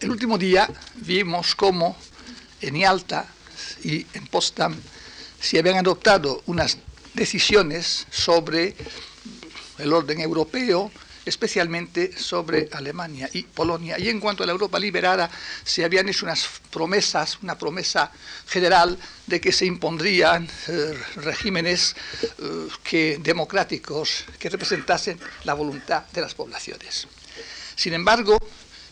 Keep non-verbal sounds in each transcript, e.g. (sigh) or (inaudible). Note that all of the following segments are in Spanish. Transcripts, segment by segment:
El último día vimos cómo en Yalta y en Potsdam se habían adoptado unas decisiones sobre el orden europeo, especialmente sobre Alemania y Polonia. Y en cuanto a la Europa liberada, se habían hecho unas promesas, una promesa general de que se impondrían eh, regímenes eh, que, democráticos que representasen la voluntad de las poblaciones. Sin embargo,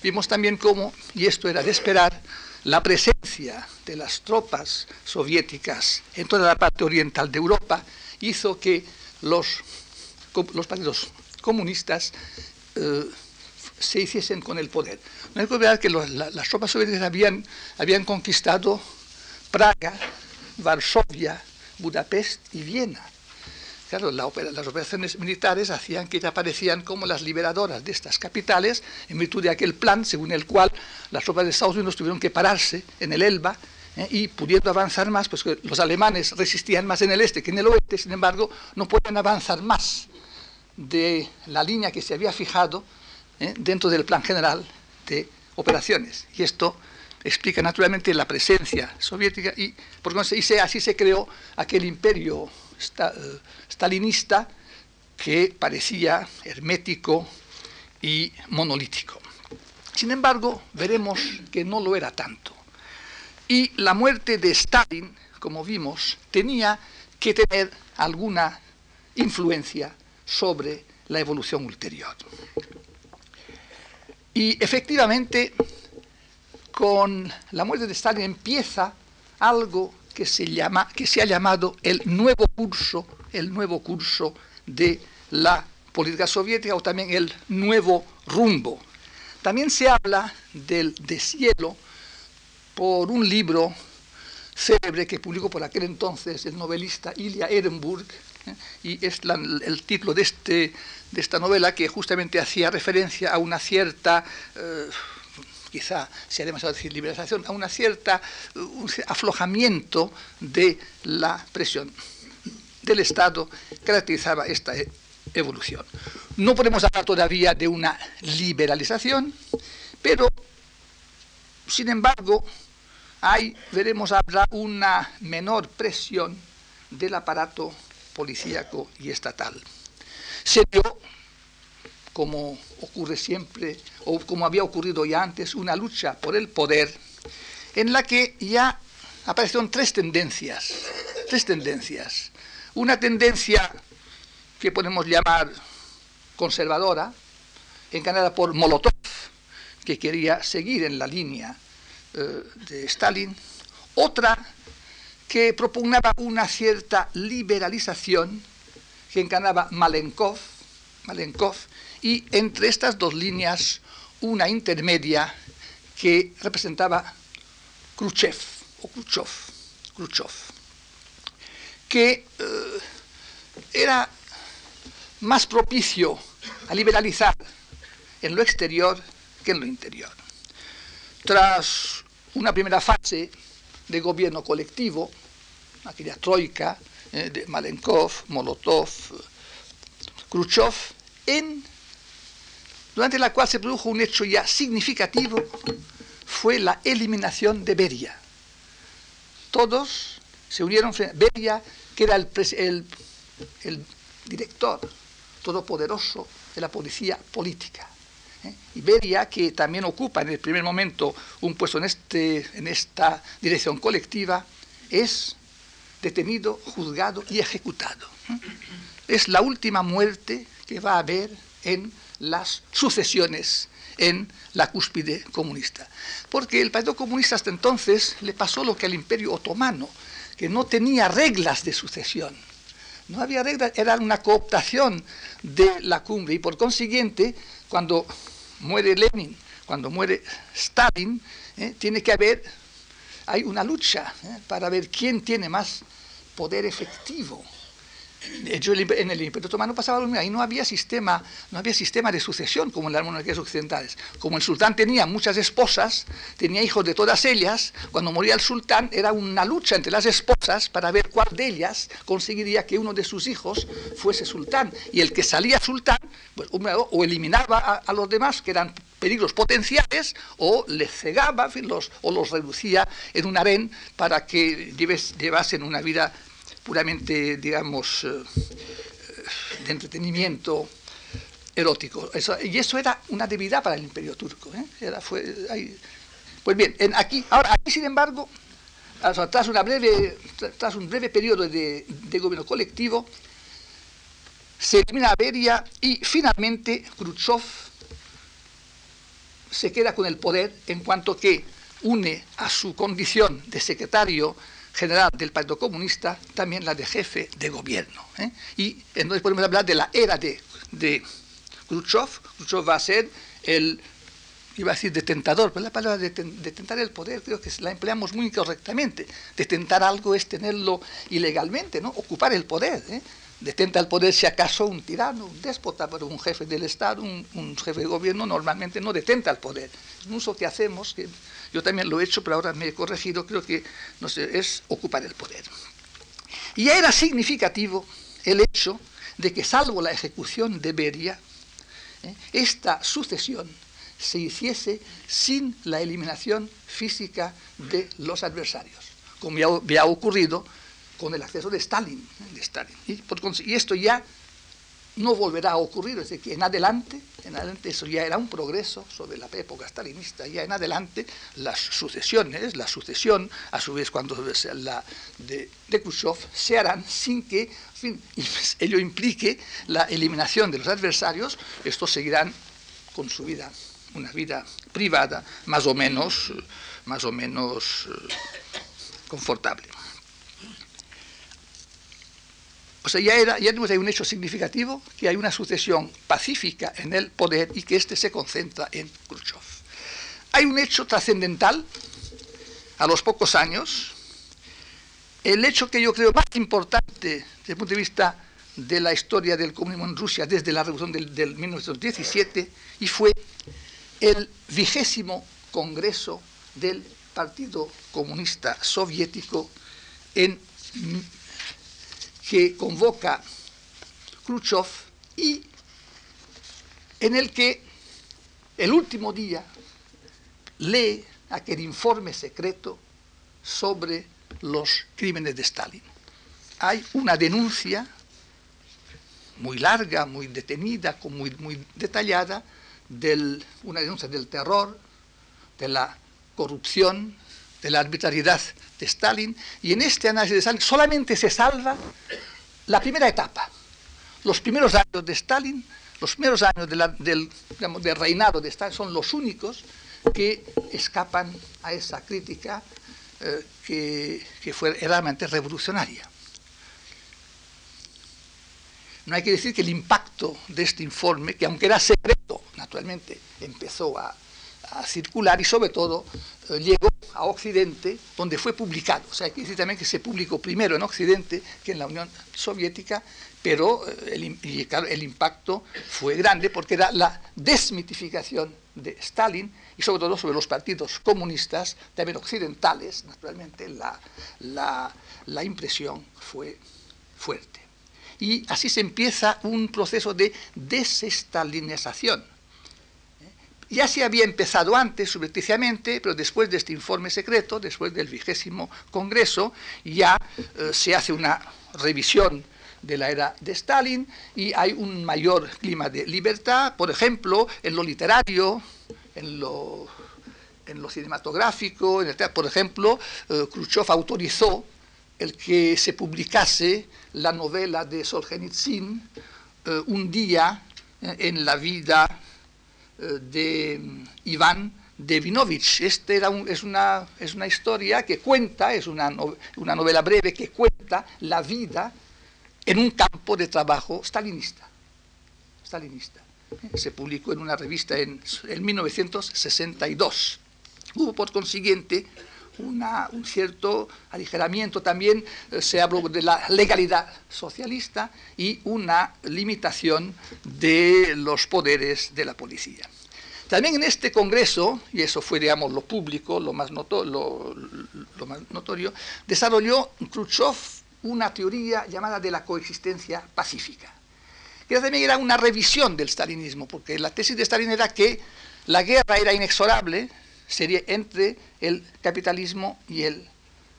vimos también cómo, y esto era de esperar, la presencia de las tropas soviéticas en toda la parte oriental de Europa hizo que los, los partidos comunistas eh, se hiciesen con el poder. No hay que olvidar que las tropas soviéticas habían, habían conquistado Praga, Varsovia, Budapest y Viena. Claro, las operaciones militares hacían que aparecían como las liberadoras de estas capitales en virtud de aquel plan según el cual las tropas de Estados Unidos tuvieron que pararse en el Elba ¿eh? y pudiendo avanzar más, pues los alemanes resistían más en el este que en el oeste, sin embargo, no podían avanzar más de la línea que se había fijado ¿eh? dentro del plan general de operaciones. Y esto explica naturalmente la presencia soviética y, por y así se creó aquel imperio stalinista que parecía hermético y monolítico. Sin embargo, veremos que no lo era tanto. Y la muerte de Stalin, como vimos, tenía que tener alguna influencia sobre la evolución ulterior. Y efectivamente, con la muerte de Stalin empieza algo que se, llama, que se ha llamado el nuevo curso, el nuevo curso de la política soviética o también el nuevo rumbo. También se habla del deshielo por un libro célebre que publicó por aquel entonces el novelista Ilya Ehrenburg, ¿eh? y es el título de, este, de esta novela que justamente hacía referencia a una cierta, eh, quizá sea demasiado decir liberalización, a una cierta aflojamiento de la presión del Estado caracterizaba esta e, evolución. No podemos hablar todavía de una liberalización, pero, sin embargo, hay, veremos, habrá una menor presión del aparato policíaco y estatal. Se dio, como ocurre siempre, o como había ocurrido ya antes, una lucha por el poder, en la que ya aparecieron tres tendencias, tres tendencias. Una tendencia que podemos llamar conservadora, encarnada por Molotov, que quería seguir en la línea eh, de Stalin, otra que propugnaba una cierta liberalización que encarnaba Malenkov, Malenkov, y entre estas dos líneas una intermedia que representaba Khrushchev, o Khrushchev, Khrushchev que eh, era más propicio a liberalizar en lo exterior que en lo interior. Tras una primera fase de gobierno colectivo, aquella troika eh, de Malenkov, Molotov, Khrushchev, en, durante la cual se produjo un hecho ya significativo, fue la eliminación de Beria. Todos se unieron frente a Beria, que era el, director todopoderoso de la policía política. ¿eh? Iberia, que también ocupa en el primer momento un puesto en, este, en esta dirección colectiva, es detenido, juzgado y ejecutado. ¿eh? Es la última muerte que va a haber en las sucesiones en la cúspide comunista. Porque el Partido Comunista hasta entonces le pasó lo que al Imperio Otomano, que no tenía reglas de sucesión. No había reglas, era una cooptación de la cumbre y por consiguiente, cuando muere Lenin, cuando muere Stalin, ¿eh? tiene que haber, hay una lucha ¿eh? para ver quién tiene más poder efectivo. En el Imperio Otomano pasaba lo mismo, ahí no había sistema, no había sistema de sucesión como en las monarquías occidentales. Como el sultán tenía muchas esposas, tenía hijos de todas ellas, cuando moría el sultán era una lucha entre las esposas para ver cuál de ellas conseguiría que uno de sus hijos fuese sultán. Y el que salía sultán, pues, o eliminaba a los demás, que eran peligros potenciales o les cegaba los, o los reducía en un harén para que llevasen una vida puramente, digamos, eh, de entretenimiento erótico. y eso era una debilidad para el imperio turco. ¿eh? pues bien, en aquí, ahora sin embargo, tras, una breve, tras un breve periodo de, de gobierno colectivo, se elimina Beria y finalmente Khrushchev se queda con el poder en cuanto que une a su condición de secretario general del Partido Comunista también la de jefe de gobierno. ¿eh? Y entonces podemos hablar de la era de, de Khrushchev. Khrushchev va a ser el, iba a decir detentador, pero la palabra de detentar el poder creo que la empleamos muy incorrectamente. Detentar algo es tenerlo ilegalmente, ¿no? ocupar el poder. ¿eh? detenta el poder si acaso un tirano, un déspota, pero un jefe del Estado, un, jefe de gobierno normalmente no detenta el poder. Es un uso que hacemos, que yo también lo he hecho, pero ahora me he corregido, creo que es ocupar el poder. Y era significativo el hecho de que salvo la ejecución de Beria, ¿eh? esta sucesión se hiciese sin la eliminación física de los adversarios, como ya había ocurrido con el acceso de Stalin. De Stalin. Y, esto ya no volverá a ocurrir, es decir, que en adelante, en adelante eso ya era un progreso sobre la época stalinista, ya en adelante las sucesiones, la sucesión, a su vez cuando la de, de Khrushchev, se harán sin que en fin, (laughs) ello implique la eliminación de los adversarios, estos seguirán con su vida, una vida privada más o menos, más o menos eh, confortable. O sea, ya, era, ya tenemos un hecho significativo, que hay una sucesión pacífica en el poder y que éste se concentra en Khrushchev. Hay un hecho trascendental, a los pocos años, el hecho que yo creo más importante desde el punto de vista de la historia del comunismo en Rusia desde la revolución del, del 1917 y fue el vigésimo Congreso del Partido Comunista Soviético en que convoca Khrushchev y en el que el último día lee aquel informe secreto sobre los crímenes de Stalin. Hay una denuncia muy larga, muy detenida, muy, muy detallada, del, una denuncia del terror, de la corrupción, de la arbitrariedad de Stalin, y en este análisis de Stalin solamente se salva la primera etapa, los primeros años de Stalin, los primeros años del, reinado de Stalin son los únicos que escapan a esa crítica eh, que, que, fue realmente revolucionaria. No hay que decir que el impacto de este informe, que aunque era secreto, naturalmente empezó a, a circular y sobre todo eh, llegó a Occidente, donde fue publicado. O sea, hay que decir también que se publicó primero en Occidente que en la Unión Soviética, pero eh, el, el impacto fue grande porque era la desmitificación de Stalin y sobre todo sobre los partidos comunistas, también occidentales, naturalmente la, la, la impresión fue fuerte. Y así se empieza un proceso de desestalinización ya se había empezado antes, subrepticiamente, pero después de este informe secreto, después del vigésimo Congreso, ya eh, se hace una revisión de la era de Stalin y hay un mayor clima de libertad, por ejemplo, en lo literario, en lo, en lo cinematográfico, en el, por ejemplo, eh, Khrushchev autorizó el que se publicase la novela de Solzhenitsyn, eh, Un día en la vida de mm, Iván Devinovich. Este era es, una, es una historia que cuenta, es una, una novela breve que cuenta la vida en un campo de trabajo stalinista. stalinista. Se publicó en una revista en, en 1962. Hubo, por consiguiente, un cierto aligeramiento también, eh, se habló de la legalidad socialista y una limitación de los poderes de la policía. También en este Congreso, y eso fue, digamos, lo público, lo más, lo, más notorio, desarrolló Khrushchev una teoría llamada de la coexistencia pacífica, que también era una revisión del stalinismo, porque la tesis de Stalin era que la guerra era inexorable, sería entre el capitalismo y el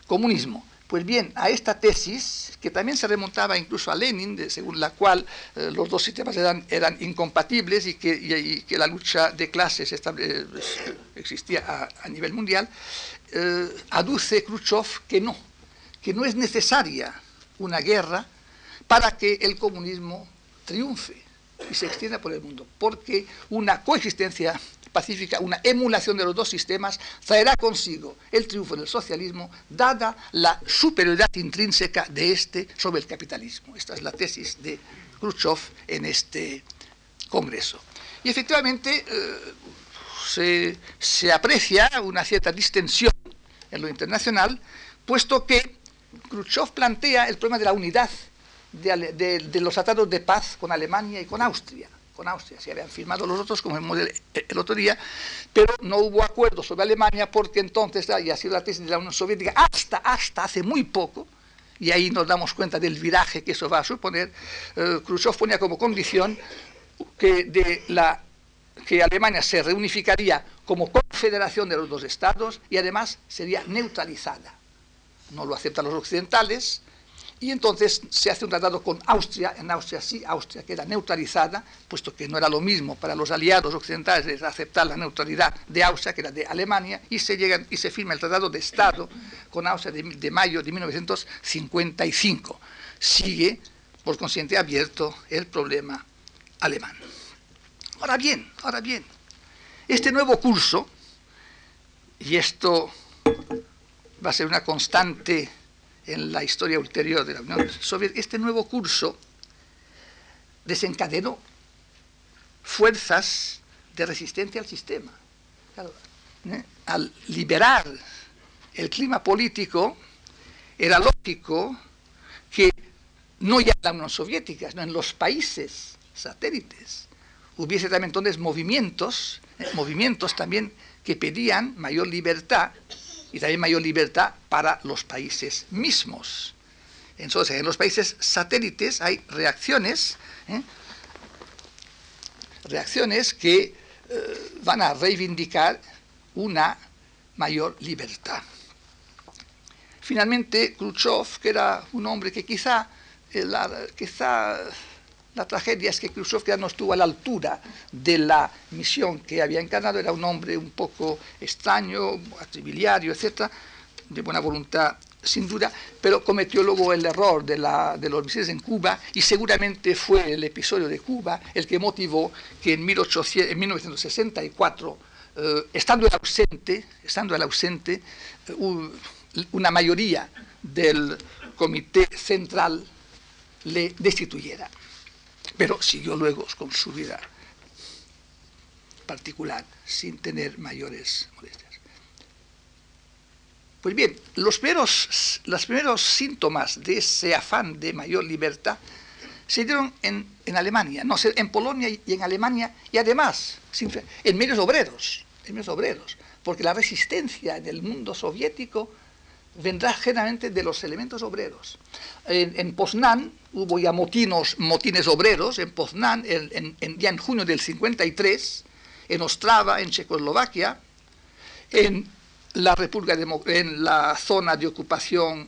comunismo. Pues bien, a esta tesis, que también se remontaba incluso a Lenin, según la cual eh, los dos sistemas eran, incompatibles y que, que, la lucha de clases eh, existía a, nivel mundial, eh, aduce Khrushchev que no, que no es necesaria una guerra para que el comunismo triunfe y se extienda por el mundo, porque una coexistencia pacífica, una emulación de los dos sistemas, traerá consigo el triunfo del socialismo, dada la superioridad intrínseca de este sobre el capitalismo. Esta es la tesis de Khrushchev en este Congreso. Y efectivamente eh, se, aprecia una cierta distensión en lo internacional, puesto que Khrushchev plantea el problema de la unidad de los tratados de paz con Alemania y con Austria con Austria, se habían firmado los otros, como vimos el, el, otro día, pero no hubo acuerdo sobre Alemania porque entonces, y ha sido la tesis de la Unión Soviética hasta, hasta hace muy poco, y ahí nos damos cuenta del viraje que eso va a suponer, eh, Khrushchev ponía como condición que, de la, que Alemania se reunificaría como confederación de los dos estados y además sería neutralizada. No lo aceptan los occidentales, y entonces se hace un tratado con Austria, en Austria sí, Austria queda neutralizada, puesto que no era lo mismo para los aliados occidentales aceptar la neutralidad de Austria, que era de Alemania, y se, llega, y se firma el Tratado de Estado con Austria de, mayo de 1955. Sigue, por consiguiente, abierto el problema alemán. Ahora bien, ahora bien, este nuevo curso, y esto va a ser una constante en la historia ulterior de la Unión Soviética, este nuevo curso desencadenó fuerzas de resistencia al sistema. ¿eh? Al liberar el clima político, era lógico que no ya en la Unión Soviética, sino en los países satélites, hubiese también entonces movimientos, ¿eh? movimientos también que pedían mayor libertad y también mayor libertad para los países mismos. Entonces, en los países satélites hay reacciones, ¿eh? reacciones que eh, van a reivindicar una mayor libertad. Finalmente, Khrushchev, que era un hombre que quizá, eh, quizá la tragedia es que Khrushchev ya no estuvo a la altura de la misión que había encarnado, era un hombre un poco extraño, atribiliario, etc., de buena voluntad sin duda, pero cometió luego el error de, los misiles en Cuba y seguramente fue el episodio de Cuba el que motivó que en, 1964, eh, estando el ausente, estando el ausente eh, una mayoría del Comité Central le destituyera pero siguió luego con su vida particular sin tener mayores molestias. Pues bien, los primeros, los primeros síntomas de ese afán de mayor libertad se dieron en, Alemania, no en Polonia y en Alemania, y además en medios obreros, en medios obreros, porque la resistencia en el mundo soviético vendrá generalmente de los elementos obreros. En, en Poznan hubo ya motinos, motines obreros, en Poznan, en, ya en junio del 53, en Ostrava, en Checoslovaquia, en la, República en la zona de ocupación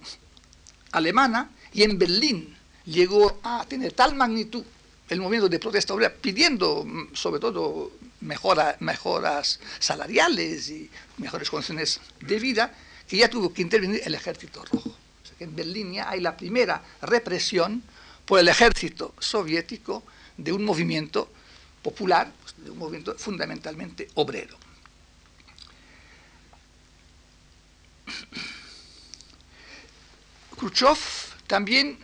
alemana y en Berlín llegó a tener tal magnitud el movimiento de protesta obrera, pidiendo mm, sobre todo mejoras salariales y mejores condiciones de vida, que ya tuvo que intervenir el ejército rojo. En Berlín hay la primera represión por el ejército soviético de un movimiento popular, de un movimiento fundamentalmente obrero. Khrushchev también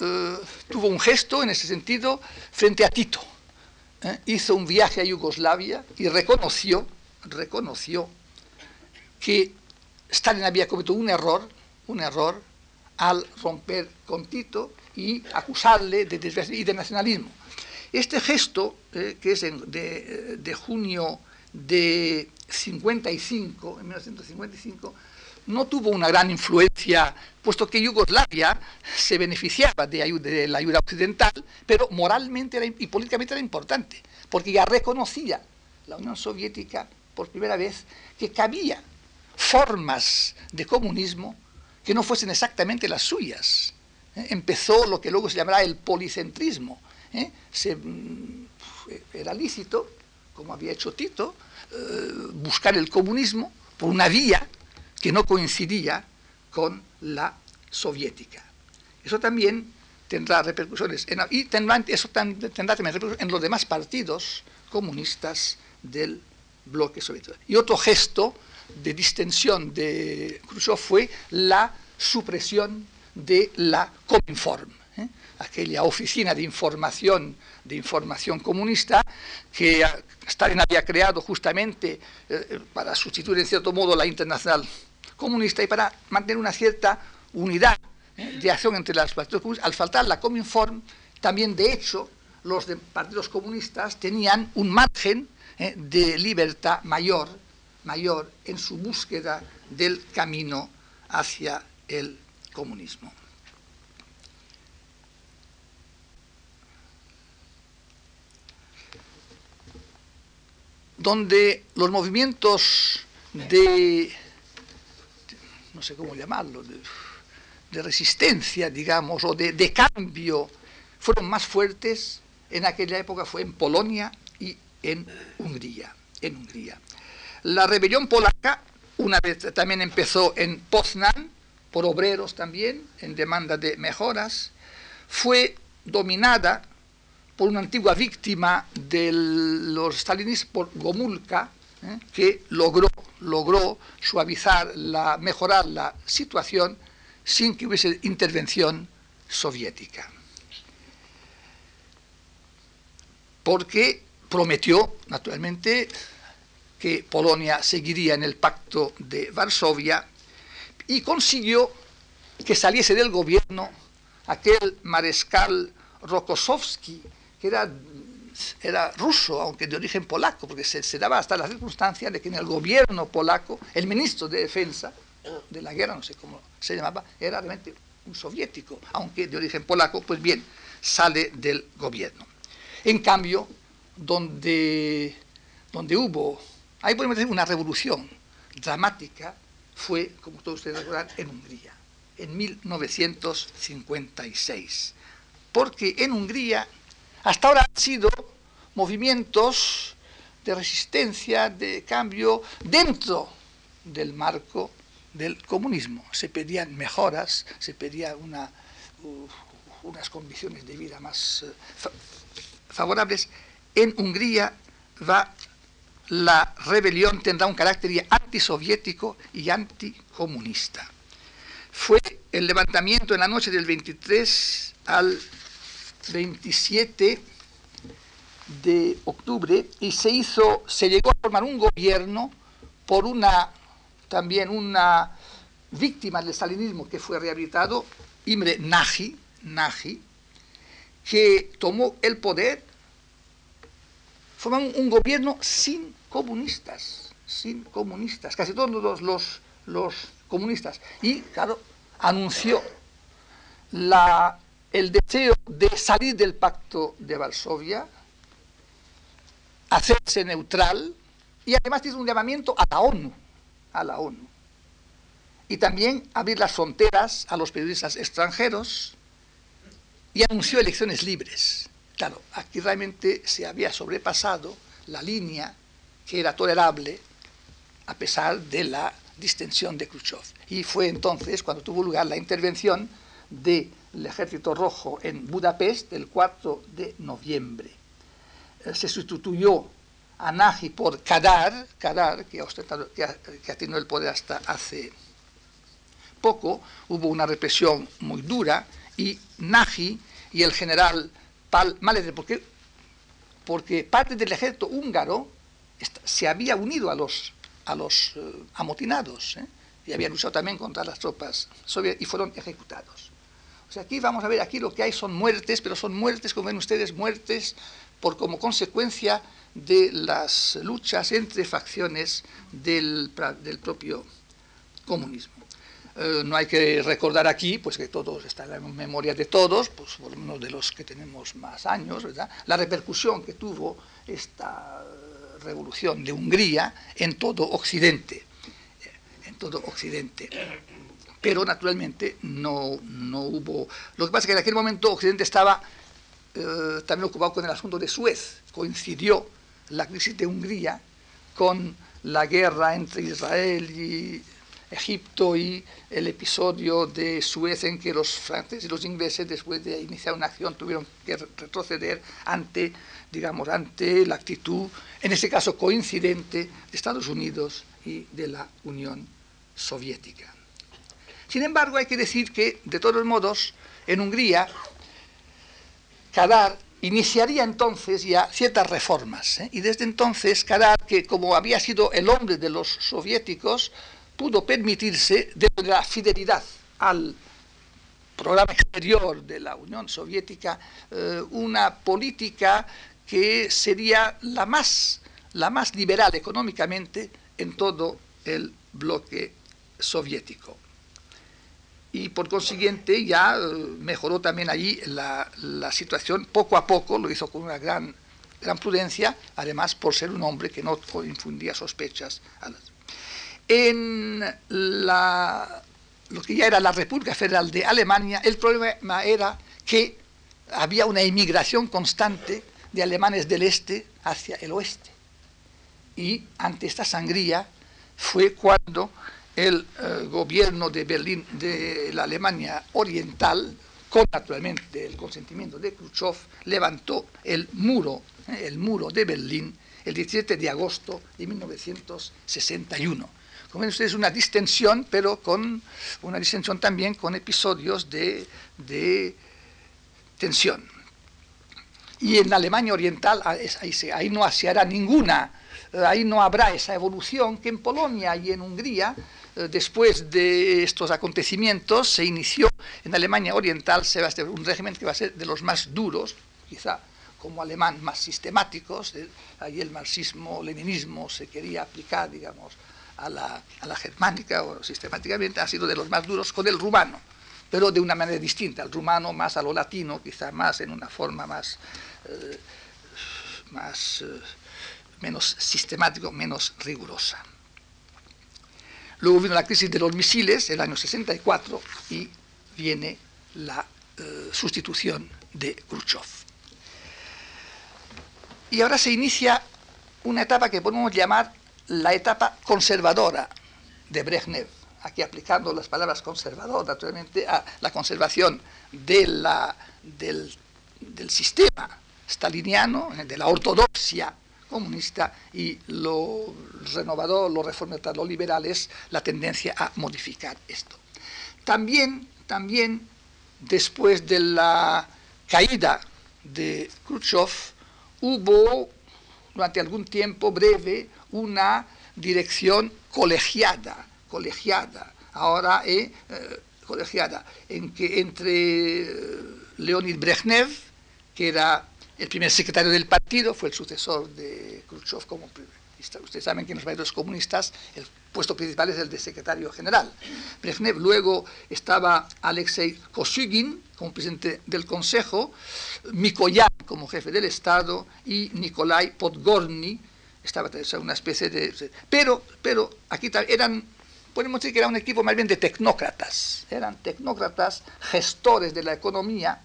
eh, tuvo un gesto en ese sentido frente a Tito. ¿eh? Hizo un viaje a Yugoslavia y reconoció, reconoció que Stalin había cometido un error, un error al romper con Tito y acusarle de desviación y de nacionalismo. Este gesto, eh, que es de, junio de 55, en 1955, no tuvo una gran influencia, puesto que Yugoslavia se beneficiaba de la ayuda occidental, pero moralmente y políticamente era importante, porque ya reconocía la Unión Soviética por primera vez que cabía formas de comunismo que no fuesen exactamente las suyas. ¿eh? Empezó lo que luego se llamará el policentrismo. ¿eh? Mm, era lícito, como había hecho Tito, eh, buscar el comunismo por una vía que no coincidía con la soviética. Eso también tendrá repercusiones, en, y tendrá, eso tendrá también repercusiones en los demás partidos comunistas del bloque soviético. Y otro gesto de distensión de Khrushchev fue la supresión de la Cominform, ¿eh? aquella oficina de información, de información comunista que Stalin había creado justamente eh, para sustituir en cierto modo la internacional comunista y para mantener una cierta unidad ¿eh? de acción entre las partidos comunistas. Al faltar la Cominform, también de hecho los partidos comunistas tenían un margen de libertad mayor, mayor en su búsqueda del camino hacia el comunismo. Donde los movimientos de, no sé cómo llamarlo, de, resistencia, digamos, o de, de cambio, fueron más fuertes en aquella época fue en Polonia y en Hungría. En Hungría. La rebelión polaca una vez también empezó en Poznan, por obreros también, en demanda de mejoras, fue dominada por una antigua víctima de los stalinistas, por Gomulka, ¿eh? que logró, logró suavizar, la, mejorar la situación sin que hubiese intervención soviética. Porque prometió, naturalmente, que Polonia seguiría en el pacto de Varsovia y consiguió que saliese del gobierno aquel mariscal Rokossovski, que era, era ruso, aunque de origen polaco, porque se, se, daba hasta la circunstancia de que en el gobierno polaco, el ministro de defensa, de la guerra, no sé cómo se llamaba, era realmente un soviético, aunque de origen polaco, pues bien, sale del gobierno. En cambio, donde, donde hubo Ahí podemos decir una revolución dramática fue, como todos ustedes recordarán, en Hungría, en 1956. Porque en Hungría hasta ahora han sido movimientos de resistencia, de cambio, dentro del marco del comunismo. Se pedían mejoras, se pedían una, unas condiciones de vida más eh, favorables. En Hungría va la rebelión tendrá un carácter antisoviético y anticomunista. Fue el levantamiento en la noche del 23 al 27 de octubre y se hizo, se llegó a formar un gobierno por una también una víctima del stalinismo que fue rehabilitado, Imre Nagy, Nagy, que tomó el poder, formó un gobierno sin comunistas, sin comunistas, casi todos los, los, comunistas. Y, claro, anunció la, el deseo de salir del pacto de Varsovia, hacerse neutral y además hizo un llamamiento a la ONU, a la ONU. Y también abrir las fronteras a los periodistas extranjeros y anunció elecciones libres. Claro, aquí realmente se había sobrepasado la línea que era tolerable a pesar de la distensión de Khrushchev. Y fue entonces cuando tuvo lugar la intervención del Ejército Rojo en Budapest el 4 de noviembre. Eh, se sustituyó a Nagy por Kadar, Kadar que, ha que, ha, tenido el poder hasta hace poco, hubo una represión muy dura y Nagy y el general Pal Maledre, porque, porque parte del ejército húngaro se había unido a los, a los eh, amotinados ¿eh? y había luchado también contra las tropas soviéticas y fueron ejecutados. O sea, aquí vamos a ver, aquí lo que hay son muertes, pero son muertes, como ven ustedes, muertes por como consecuencia de las luchas entre facciones del, del propio comunismo. Eh, no hay que recordar aquí, pues que todos está en la memoria de todos, pues por menos de los que tenemos más años, ¿verdad? La repercusión que tuvo esta revolución de Hungría en todo Occidente. En todo Occidente. Pero naturalmente no, no hubo... Lo que pasa es que en aquel momento Occidente estaba eh, también ocupado con el asunto de Suez. Coincidió la crisis de Hungría con la guerra entre Israel y Egipto y el episodio de Suez en que los franceses y los ingleses después de iniciar una acción tuvieron que retroceder ante, digamos, ante la actitud, en ese caso coincidente, de Estados Unidos y de la Unión Soviética. Sin embargo, hay que decir que, de todos modos, en Hungría, Kadar iniciaría entonces ya ciertas reformas. ¿eh? Y desde entonces, Kadar, que como había sido el hombre de los soviéticos, pudo permitirse, de la fidelidad al programa exterior de la Unión Soviética, eh, una política que sería la más, la más liberal económicamente en todo el bloque soviético. Y por consiguiente ya eh, mejoró también allí la, la, situación poco a poco, lo hizo con una gran, gran prudencia, además por ser un hombre que no infundía sospechas a las en la, lo que ya era la República Federal de Alemania, el problema era que había una inmigración constante de alemanes del este hacia el oeste. Y ante esta sangría fue cuando el eh, gobierno de Berlín, de la Alemania Oriental, con naturalmente el consentimiento de Khrushchev, levantó el muro, eh, el muro de Berlín el 17 de agosto de 1961 como ven ustedes, una distensión, pero con una distensión también con episodios de, tensión. Y en Alemania Oriental, ah, ahí, no se hará ninguna, eh, ahí no habrá esa evolución que en Polonia y en Hungría, eh, después de estos acontecimientos, se inició en Alemania Oriental se va a un régimen que va a ser de los más duros, quizá como alemán más sistemáticos, ahí el marxismo-leninismo se quería aplicar, digamos, a la, germánica o sistemáticamente ha sido de los más duros con el rumano, pero de una manera distinta, el rumano más a lo latino, quizá más en una forma más, eh, más eh, menos sistemático, menos rigurosa. Luego vino la crisis de los misiles, el año 64, y viene la eh, sustitución de Khrushchev. Y ahora se inicia una etapa que podemos llamar la etapa conservadora de Brezhnev, aquí aplicando las palabras conservador, naturalmente, a la conservación de la, del, sistema staliniano, de la ortodoxia comunista, y lo renovador, lo reformador, lo liberal es la tendencia a modificar esto. También, también después de la caída de Khrushchev, hubo durante algún tiempo breve una dirección colegiada, colegiada, ahora eh, eh, colegiada, en que entre eh, Leonid Brezhnev, que era el primer secretario del partido, fue el sucesor de Khrushchev como Ustedes saben que en los partidos comunistas el puesto principal es el de secretario general. Brezhnev, luego estaba Alexei Kosygin como presidente del Consejo, Mikoyan como jefe del Estado y Nikolai Podgorny estaba una especie de... Pero, pero aquí eran, podemos decir que era un equipo más bien de tecnócratas, eran tecnócratas, gestores de la economía,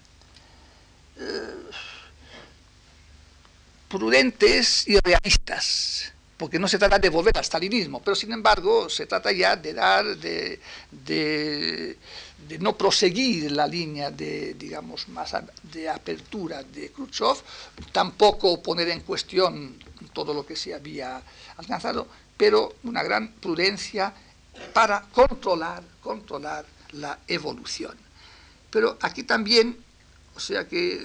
eh, prudentes y realistas, porque no se trata de volver al stalinismo, pero sin embargo se trata ya de dar, de, de, de no proseguir la línea de, digamos, más de apertura de Khrushchev, tampoco poner en cuestión todo lo que se había alcanzado, pero una gran prudencia para controlar, controlar la evolución. Pero aquí también, o sea que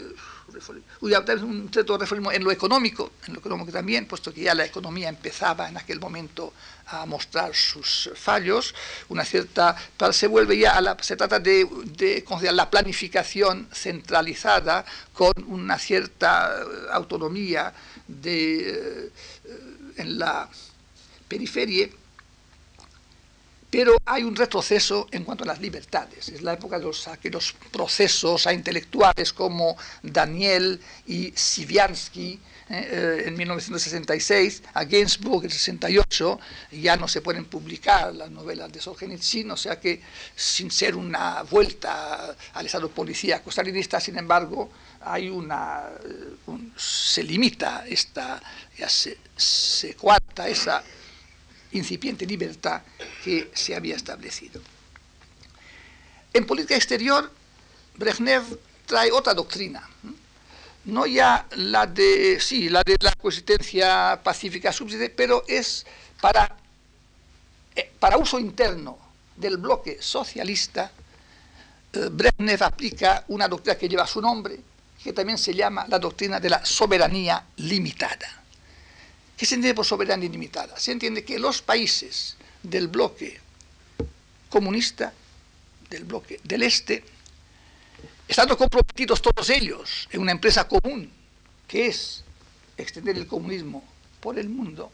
un cierto reformismo en lo económico, en lo económico también, puesto que ya la economía empezaba en aquel momento a mostrar sus fallos, una cierta, se vuelve ya se trata de, de considerar la planificación centralizada con una cierta autonomía de, eh, en la periferia, pero hay un retroceso en cuanto a las libertades. Es la época de los, aquellos procesos a intelectuales como Daniel y Siviansky, eh, en 1966, a Gainsbourg en 68, ya no se pueden publicar las novelas de Solzhenitsyn, o sea que sin ser una vuelta al estado policíaco stalinista, sin embargo, hay una, eh, se limita esta, se, se esa incipiente libertad que se había establecido. En política exterior, Brezhnev trae otra doctrina, no ya la de, sí, la de la coexistencia pacífica subsiste, pero es para, eh, para uso interno del bloque socialista, eh, Brezhnev aplica una doctrina que lleva su nombre, que también se llama la doctrina de la soberanía limitada. ¿Qué se entiende por soberanía ilimitada? Se entiende que los países del bloque comunista, del bloque del Este, estando comprometidos todos ellos en una empresa común, que es extender el comunismo por el mundo,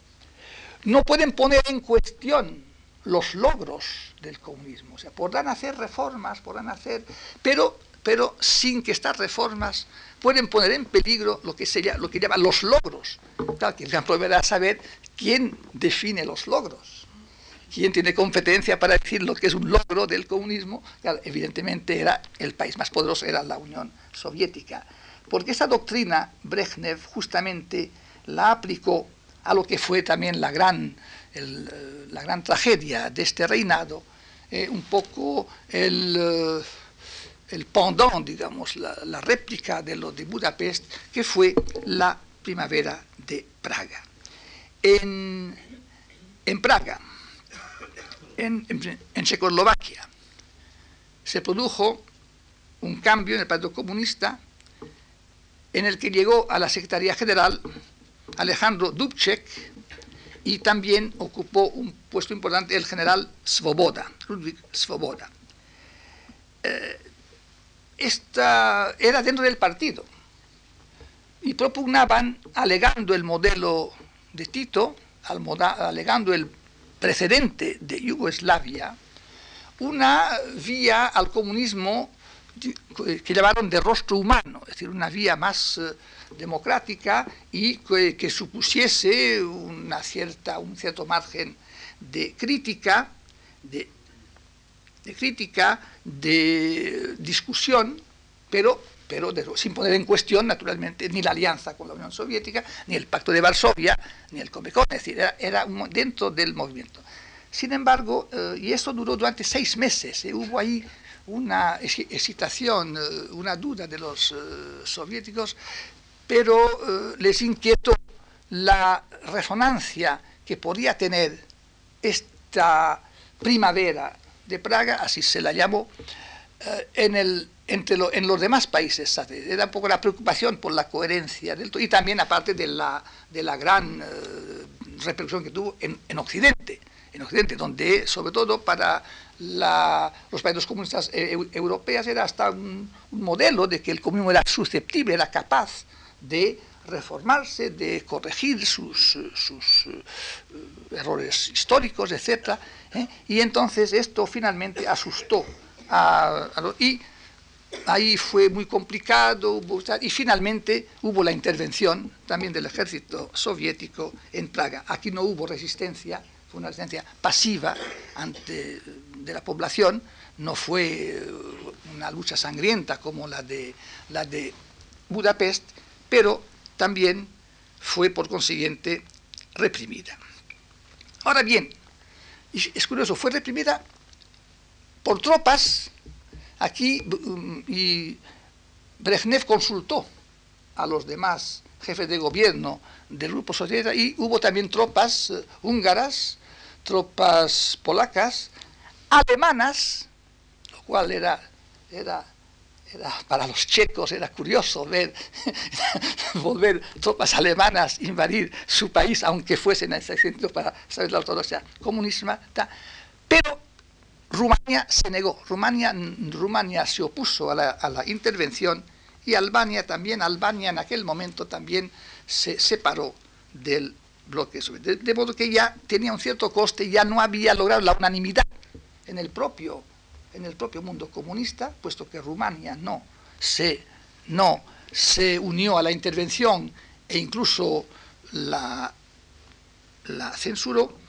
no pueden poner en cuestión los logros del comunismo. O sea, podrán hacer reformas, podrán hacer, pero, pero sin que estas reformas pueden poner en peligro lo que, se llama, lo que llaman los logros. Claro, que el gran problema era saber quién define los logros, quién tiene competencia para decir lo que es un logro del comunismo. evidentemente era el país más poderoso, era la Unión Soviética. Porque esa doctrina Brezhnev justamente la aplicó a lo que fue también la gran, eh, la gran tragedia de este reinado, eh, un poco el... Eh, el pendant, digamos, la, réplica de lo de Budapest, que fue la primavera de Praga. En, Praga, en, Checoslovaquia, se produjo un cambio en el Partido Comunista en el que llegó a la Secretaría General Alejandro Dubček y también ocupó un puesto importante el general Svoboda, Ludwig Svoboda. Eh, esta era dentro del partido y propugnaban, alegando el modelo de Tito, alegando el precedente de Yugoslavia, una vía al comunismo que llamaron de rostro humano, es decir, una vía más eh, democrática y que, supusiese una cierta, un cierto margen de crítica, de de crítica, de discusión, pero, pero sin poner en cuestión, naturalmente, ni la alianza con la Unión Soviética, ni el Pacto de Varsovia, ni el Comecon, es decir, era, dentro del movimiento. Sin embargo, eh, y eso duró durante seis meses, eh, hubo ahí una excitación, eh, una duda de los soviéticos, pero les inquietó la resonancia que podía tener esta primavera de Praga, así se la llamó, en, el, entre en los demás países. Era un poco la preocupación por la coherencia del y también aparte de la, de la gran eh, repercusión que tuvo en, en, Occidente, en Occidente, donde sobre todo para los países comunistas eh, europeos era hasta un, modelo de que el comunismo era susceptible, era capaz de reformarse, de corregir sus, sus errores históricos, etc. ¿eh? Y entonces esto finalmente asustó y ahí fue muy complicado y finalmente hubo la intervención también del ejército soviético en Praga. Aquí no hubo resistencia, fue una resistencia pasiva ante de la población, no fue una lucha sangrienta como la de, la de Budapest, pero también fue por consiguiente reprimida. Ahora bien, es curioso, fue reprimida por tropas. Aquí y Brezhnev consultó a los demás jefes de gobierno del grupo socialista y hubo también tropas eh, húngaras, tropas polacas, alemanas, lo cual era, era para los checos era curioso ver (laughs) volver tropas alemanas invadir su país, aunque fuesen en ese sentido para saber la ortodoxia comunista, pero Rumania se negó, Rumania, Rumania se opuso a la, intervención y Albania también, Albania en aquel momento también se separó del bloque soviético, de, modo que ya tenía un cierto coste, ya no había logrado la unanimidad en el propio, en el propio mundo comunista, puesto que Rumania no se, no se unió a la intervención e incluso la, la censuró,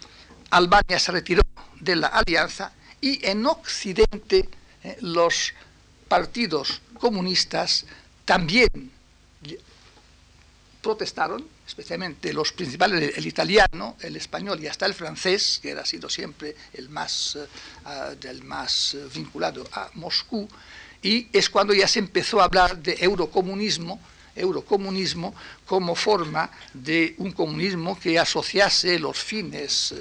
Albania se retiró de la alianza y en Occidente eh, los partidos comunistas también protestaron, especialmente los principales, el italiano, el español y hasta el francés, que ha sido siempre el más, eh, más eh, vinculado a Moscú, y es cuando ya se empezó a hablar de eurocomunismo, eurocomunismo como forma de un comunismo que asociase los fines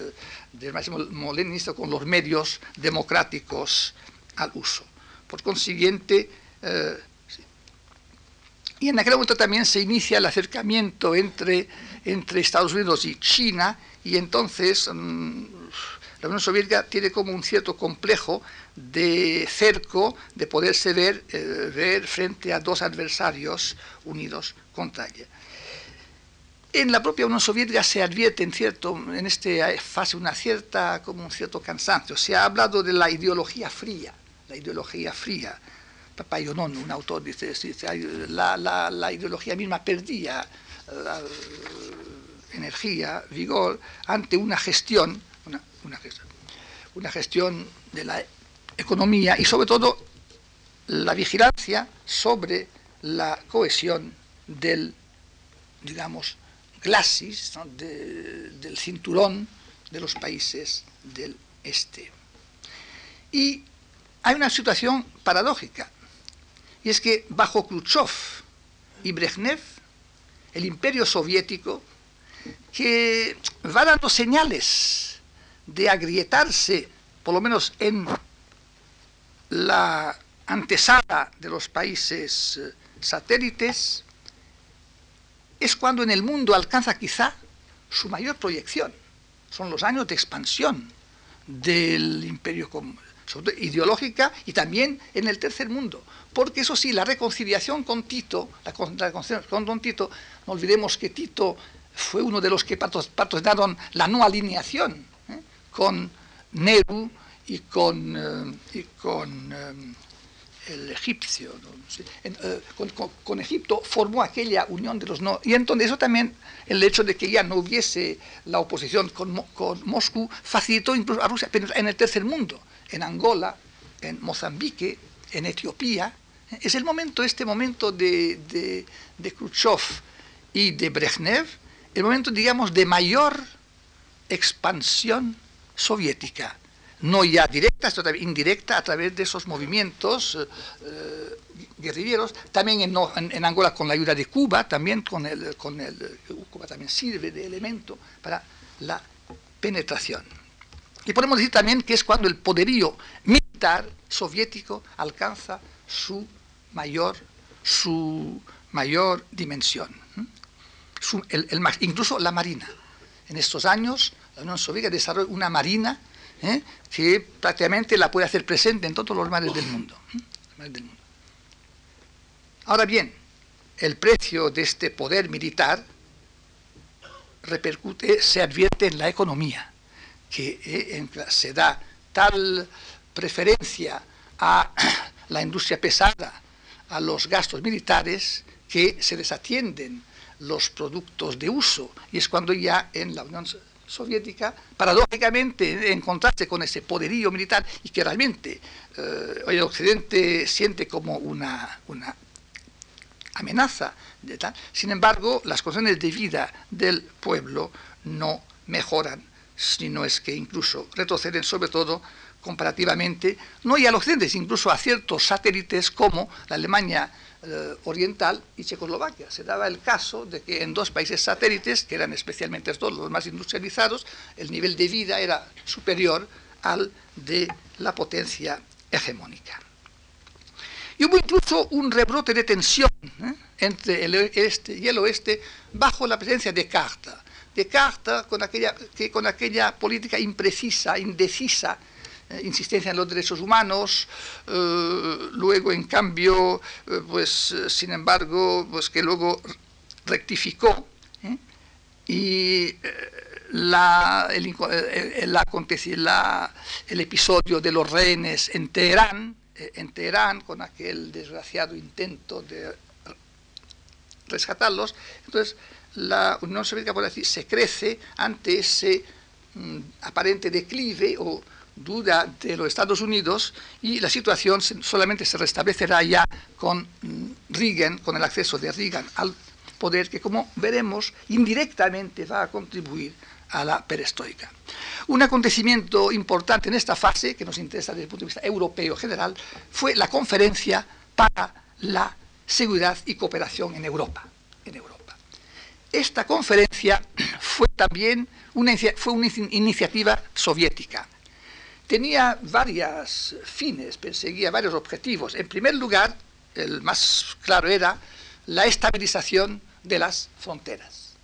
del máximo leninista con los medios democráticos al uso. Por consiguiente, y en aquel momento también se inicia el acercamiento entre, entre Estados Unidos y China, y entonces mm, la Unión Soviética tiene como un cierto complejo de cerco de poderse ver, eh, ver frente a dos adversarios unidos contra ella. En la propia Unión Soviética se advierte en, cierto, en esta fase una cierta, como un cierto cansancio. Se ha hablado de la ideología fría, la ideología fría, Papayonon, un autor, dice, la, la, ideología misma perdía eh, energía, vigor, ante una gestión, una, gestión, una gestión de la economía y sobre todo la vigilancia sobre la cohesión del, digamos, del cinturón de los países del este. Y hay una situación paradójica. Y es que bajo Khrushchev y Brezhnev, el imperio soviético, que va dando señales de agrietarse, por lo menos en la antesala de los países eh, satélites, es cuando en el mundo alcanza quizá su mayor proyección. Son los años de expansión del imperio ideológica y también en el tercer mundo. Porque eso sí, la reconciliación con Tito, la, con Tito, no olvidemos que Tito fue uno de los que patrocinaron la no alineación ¿eh? con Nehru y con, eh, y con eh, el egipcio. con, Egipto formó aquella unión de los no. Y entonces eso también, el hecho de que ya no hubiese la oposición con, con Moscú, facilitó incluso a Rusia, pero en el tercer mundo, en Angola, en Mozambique, en Etiopía. Es el momento, este momento de, de, Khrushchev y de Brezhnev, el momento, digamos, de mayor expansión soviética. No ya directa, sino indirecta a través de esos movimientos eh, guerrilleros, también en, Angola con la ayuda de Cuba, también con el, con el, Cuba también sirve de elemento para la penetración. Y podemos decir también que es cuando el poderío militar soviético alcanza su mayor, su mayor dimensión. incluso la marina. En estos años, la Unión Soviética desarrolla una marina ¿eh? prácticamente la puede hacer presente en todos los mares del mundo. Ahora bien, el precio de este poder militar repercute, se advierte en la economía, que eh, se da tal preferencia a (clears throat) la industria pesada, a los gastos militares, que se desatienden los productos de uso. Y es cuando ya en la Unión Soviética, paradójicamente, encontrarse con ese poderío militar y que realmente eh, el Occidente siente como una, una amenaza. De tal. Sin embargo, las condiciones de vida del pueblo no mejoran, sino es que incluso retroceden, sobre todo comparativamente, no y al occidente, incluso a ciertos satélites como la Alemania eh, Oriental y Checoslovaquia. Se daba el caso de que en dos países satélites, que eran especialmente todos los más industrializados, el nivel de vida era superior al de la potencia hegemónica. Y hubo incluso un rebrote de tensión ¿eh? entre el este y el oeste bajo la presencia de Carta. De Carta con aquella, que con aquella política imprecisa, indecisa, insistencia en los derechos humanos, eh, luego en cambio, eh, pues sin embargo, pues que luego rectificó y el, el, episodio de los rehenes en Teherán, eh, en Teherán, con aquel desgraciado intento de rescatarlos. Entonces, la Unión Soviética, por decir, se crece ante ese mm, aparente declive o duda de los Estados Unidos y la situación solamente se restablecerá ya con mm, Reagan, con el acceso de Reagan al poder, que como veremos indirectamente va a contribuir a la perestroika. Un acontecimiento importante en esta fase, que nos interesa desde el punto de vista europeo general, fue la conferencia para la seguridad y cooperación en Europa. En Europa. Esta conferencia (clears throat) fue también una, fue una iniciativa soviética. Tenía varios fines, perseguía varios objetivos. En primer lugar, el más claro era la estabilización de las fronteras.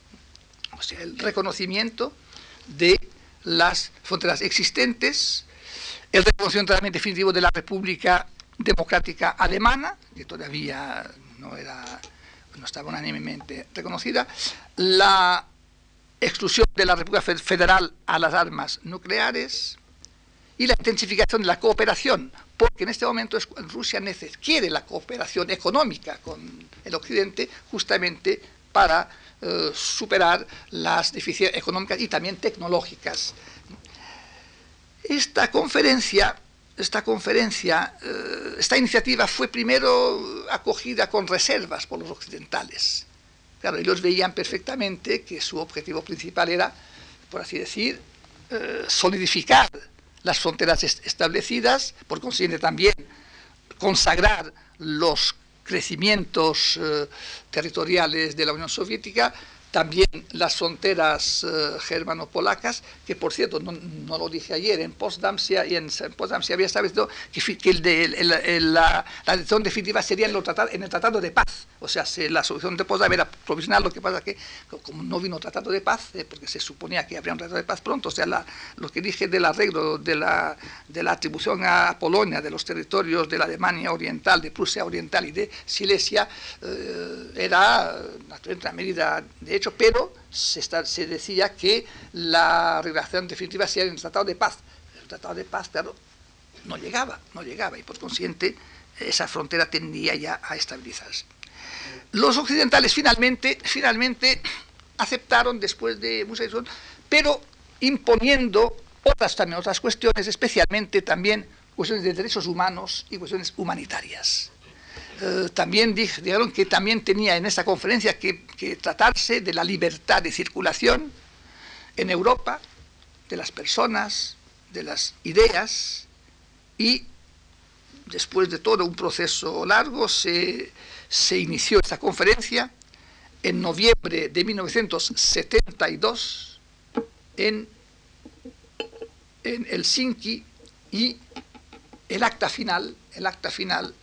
O sea, el reconocimiento de las fronteras existentes, el reconocimiento también definitivo de la República Democrática Alemana, que todavía no, era, no estaba unánimemente reconocida, la exclusión de la República Federal a las armas nucleares y la intensificación de la cooperación, porque en este momento Rusia quiere la cooperación económica con el Occidente justamente para eh, superar las deficiencias económicas y también tecnológicas. Esta conferencia, esta, conferencia, eh, esta iniciativa fue primero acogida con reservas por los occidentales. Claro, ellos veían perfectamente que su objetivo principal era, por así decir, eh, solidificar las fronteras establecidas, por consiguiente también consagrar los crecimientos eh, territoriales de la Unión Soviética, también las fronteras eh, germano-polacas, que por cierto, no, lo dije ayer, en Potsdam se, en había establecido que, el de, la, decisión definitiva sería en, en, el Tratado de Paz. O sea, la solución de Potsdam era provisional, lo que pasa que como no vino Tratado de Paz, eh, porque se suponía que habría un Tratado de Paz pronto, o sea, lo que dije del arreglo de la, de la atribución a Polonia de los territorios de la Alemania Oriental, de Prusia Oriental y de Silesia, eh, era naturalmente una medida de hecho pero se, decía que la relación definitiva sería el Tratado de Paz. El Tratado de Paz, claro, no llegaba, no llegaba, y por consiguiente esa frontera tendía ya a estabilizarse. Los occidentales finalmente, finalmente aceptaron después de mucha discusión, pero imponiendo otras, también otras cuestiones, especialmente también cuestiones de derechos humanos y cuestiones humanitarias. Eh, también dijeron que también tenía en esta conferencia que, tratarse de la libertad de circulación en Europa, de las personas, de las ideas, y después de todo un proceso largo se, inició esta conferencia en noviembre de 1972 en, en Helsinki y el acta final, el acta final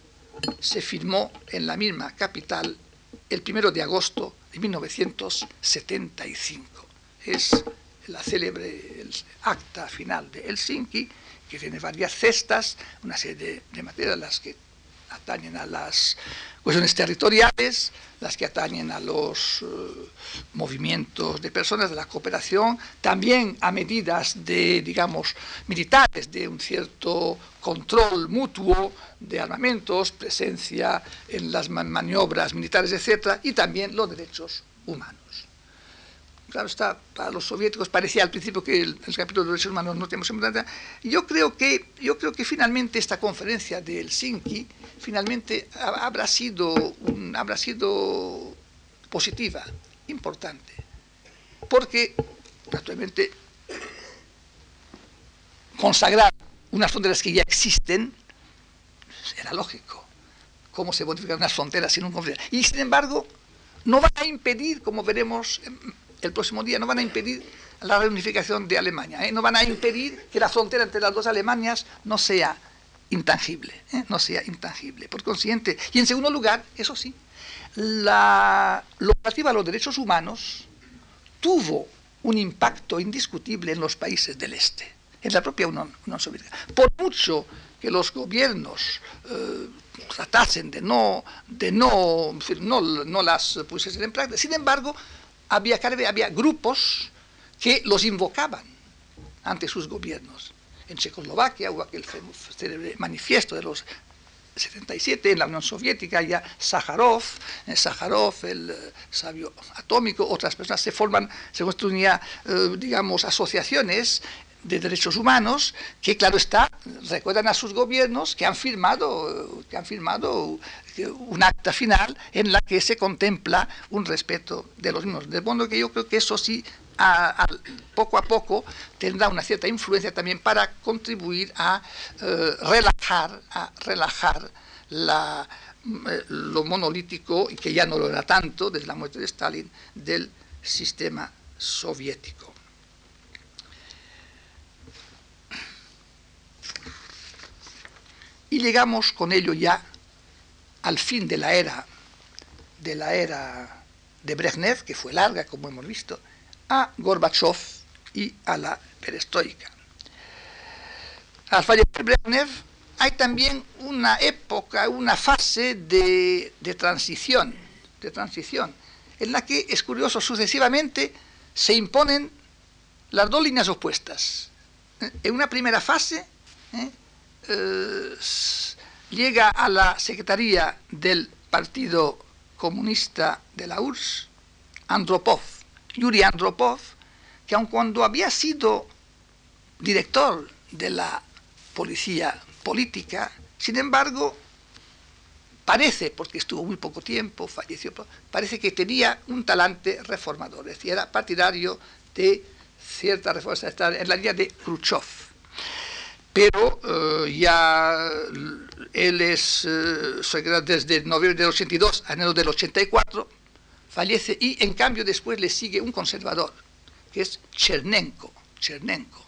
se firmó en la misma capital el primero de agosto de 1975. Es la célebre acta final de Helsinki, que tiene varias cestas, una serie de, materias las que atañen a las cuestiones territoriales, las que atañen a los eh, movimientos de personas, de la cooperación, también a medidas de, digamos, militares, de un cierto control mutuo de armamentos, presencia en las maniobras militares, etc., y también los derechos humanos. Claro está, para los soviéticos parecía al principio que el, capítulo de los derechos humanos no tenemos importancia. Yo creo que, yo creo que finalmente esta conferencia de Helsinki finalmente habrá sido, habrá sido positiva, importante, porque naturalmente consagrar unas fronteras que ya existen era lógico. ¿Cómo se modifican unas fronteras sin un conflicto? Y sin embargo, no van a impedir, como veremos el próximo día, no van a impedir la reunificación de Alemania, ¿eh? no van a impedir que la frontera entre las dos Alemanias no sea intangible, ¿eh? no sea intangible. Por consiguiente, y en segundo lugar, eso sí, la, lo relativo a los derechos humanos tuvo un impacto indiscutible en los países del Este, en la propia Unión, Soviética. Por mucho que los gobiernos eh, tratasen de no, de no, no, no las pusiesen en práctica, sin embargo, había, había grupos que los invocaban ante sus gobiernos. En Checoslovaquia hubo aquel manifiesto de los 77 en la Unión Soviética ya Sájarov, eh, Sájarov, el eh, sabio atómico, otras personas se forman, se construyen eh, digamos, asociaciones de derechos humanos que, claro está, recuerdan a sus gobiernos que han firmado, que han firmado un acta final en la que se contempla un respeto de los mismos. De modo que yo creo que eso sí poco a poco tendrá una cierta influencia también para contribuir a eh, relajar, a relajar la, eh, lo monolítico, y que ya no lo era tanto desde la muerte de Stalin, del sistema soviético. Y llegamos con ello ya al fin de la era de la era de Brezhnev, que fue larga, como hemos visto, a Gorbachev y a la perestroika. Al fallecer Brezhnev hay también una época, una fase de, transición, de transición, en la que, es curioso, sucesivamente se imponen las dos líneas opuestas. En una primera fase ¿eh? Eh, llega a la Secretaría del Partido Comunista de la URSS Andropov, Yuri Andropov, que aun cuando había sido director de la policía política, sin embargo, parece, porque estuvo muy poco tiempo, falleció, parece que tenía un talante reformador, es decir, era partidario de cierta reforma en la línea de Khrushchev. Pero eh, ya él es eh, desde noviembre del 82 a enero del 84, fallece y en cambio después le sigue un conservador, que es Chernenko, Chernenko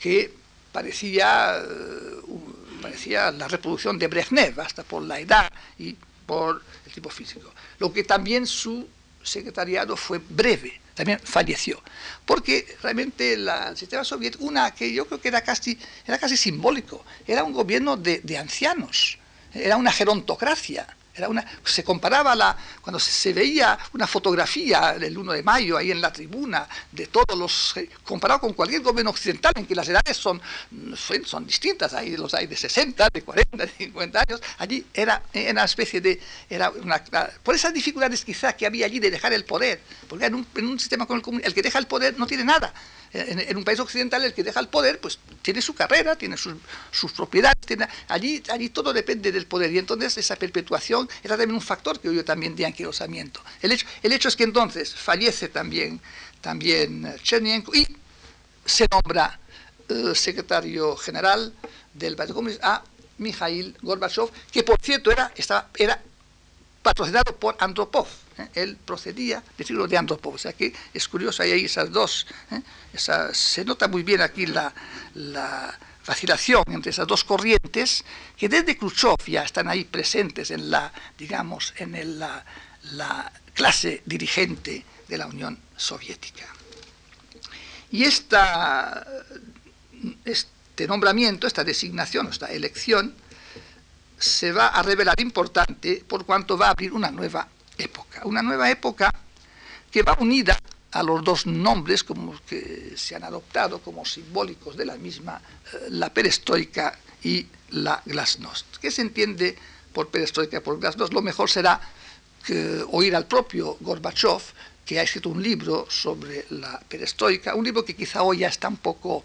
que parecía, eh, parecía la reproducción de Brezhnev, hasta por la edad y por el tipo físico. Lo que también su secretariado fue breve, también falleció. Porque realmente el sistema soviético, una que yo creo que era casi, era casi simbólico, era un gobierno de, de ancianos, era una gerontocracia una, se comparaba la, cuando se, veía una fotografía del 1 de mayo ahí en la tribuna de todos los, eh, comparado con cualquier gobierno occidental en que las edades son, son, distintas, ahí los hay de 60, de 40, de 50 años, allí era, una especie de, era por esas dificultades quizás que había allí de dejar el poder, porque en un, en un sistema como el el que deja el poder no tiene nada, en, un país occidental el que deja el poder, pues tiene su carrera, tiene sus, propiedades, allí, allí todo depende del poder y entonces esa perpetuación era también un factor que hubo también de anquilosamiento. El hecho, el hecho es que entonces fallece también, también Chernyenko y se nombra eh, secretario general del Partido Comunista a Mikhail Gorbachev, que por cierto era, estaba, era patrocinado por Andropov. Él procedía del siglo de Andropov. O sea que es curioso, hay ahí esas dos. ¿eh? se nota muy bien aquí la, vacilación entre esas dos corrientes que desde Khrushchev ya están ahí presentes en la, digamos, en la, clase dirigente de la Unión Soviética. Y esta, este nombramiento, esta designación, esta elección, se va a revelar importante por cuanto va a abrir una nueva Una nueva época que va unida a los dos nombres como que se han adoptado como simbólicos de la misma, eh, la perestroika y la glasnost. ¿Qué se entiende por perestroika y por glasnost? Lo mejor será oír al propio Gorbachev, que ha escrito un libro sobre la perestroika, un libro que quizá hoy ya está un poco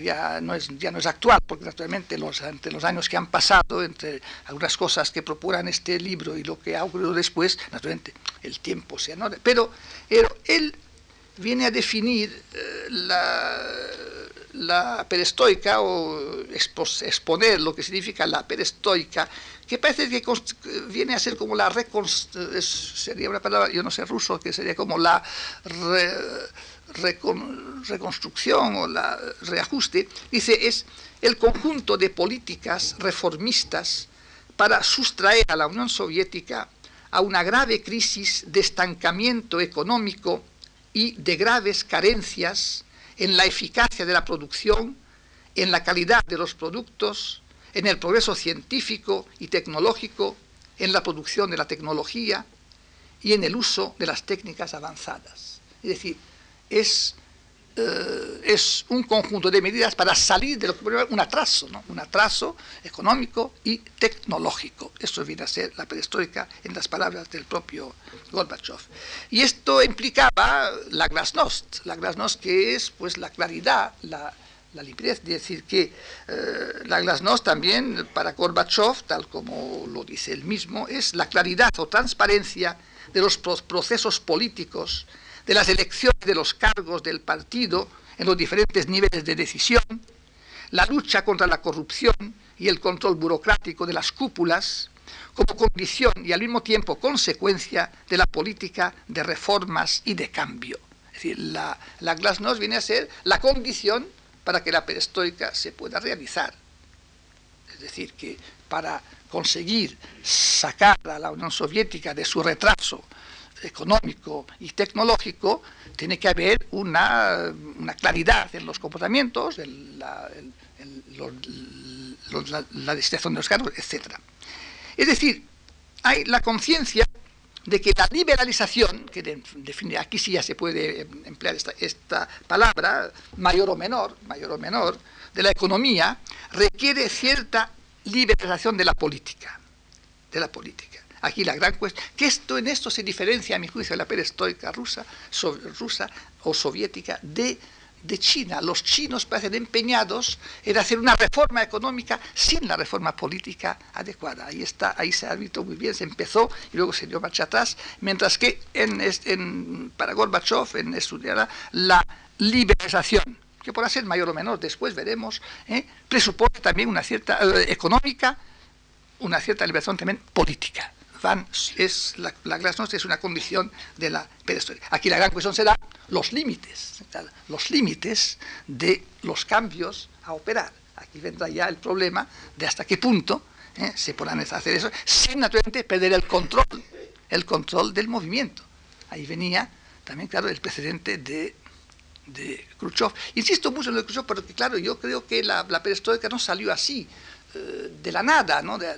ya no es, ya no es actual, porque naturalmente los, entre los años que han pasado, entre algunas cosas que procuran este libro y lo que ha ocurrido después, naturalmente el tiempo se anota. Pero, él viene a definir eh, la, la perestroika o exponer lo que significa la perestroika, que parece que viene a ser como la reconstrucción, sería una palabra, yo no sé ruso, que sería como la reconstrucción o la reajuste, dice, es el conjunto de políticas reformistas para sustraer a la Unión Soviética a una grave crisis de estancamiento económico y de graves carencias en la eficacia de la producción, en la calidad de los productos, en el progreso científico y tecnológico, en la producción de la tecnología y en el uso de las técnicas avanzadas. Es decir, es eh, es un conjunto de medidas para salir de lo que un atraso, ¿no? un atraso económico y tecnológico. Eso viene a ser la perestroika en las palabras del propio Gorbachev. Y esto implicaba la glasnost, la glasnost que es pues la claridad, la, la limpidez, es decir, que eh, la glasnost también para Gorbachev, tal como lo dice él mismo, es la claridad o transparencia de los procesos políticos de las elecciones de los cargos del partido en los diferentes niveles de decisión, la lucha contra la corrupción y el control burocrático de las cúpulas, como condición y al mismo tiempo consecuencia de la política de reformas y de cambio. Es decir, la, la glasnost viene a ser la condición para que la perestroika se pueda realizar. Es decir, que para conseguir sacar a la Unión Soviética de su retraso económico y tecnológico, tiene que haber una, claridad en los comportamientos, en la, destinación de los cargos, etc. Es decir, hay la conciencia de que la liberalización, que define, aquí sí ya se puede emplear esta, esta palabra, mayor o menor, mayor o menor, de la economía, requiere cierta liberalización de la política, de la política aquí la gran cuestión, que esto en esto se diferencia, a mi juicio, de la perestroika rusa, rusa o soviética de, China. Los chinos parecen empeñados en hacer una reforma económica sin la reforma política adecuada. Ahí está, ahí se ha visto muy bien, se empezó y luego se dio marcha atrás, mientras que para Gorbachev en estudiar la liberalización que podrá ser mayor o menor, después veremos, ¿eh? presupone también una cierta eh, económica, una cierta liberación también política es la, la glasnost es una condición de la perestroika. Aquí la gran cuestión será los límites, los límites de los cambios a operar. Aquí vendrá ya el problema de hasta qué punto ¿eh? se podrán hacer eso, sin naturalmente perder el control, el control del movimiento. Ahí venía también, claro, el precedente de, Khrushchev. Insisto mucho en lo de Khrushchev porque, claro, yo creo que la, la perestroika no salió así de la nada, ¿no? de,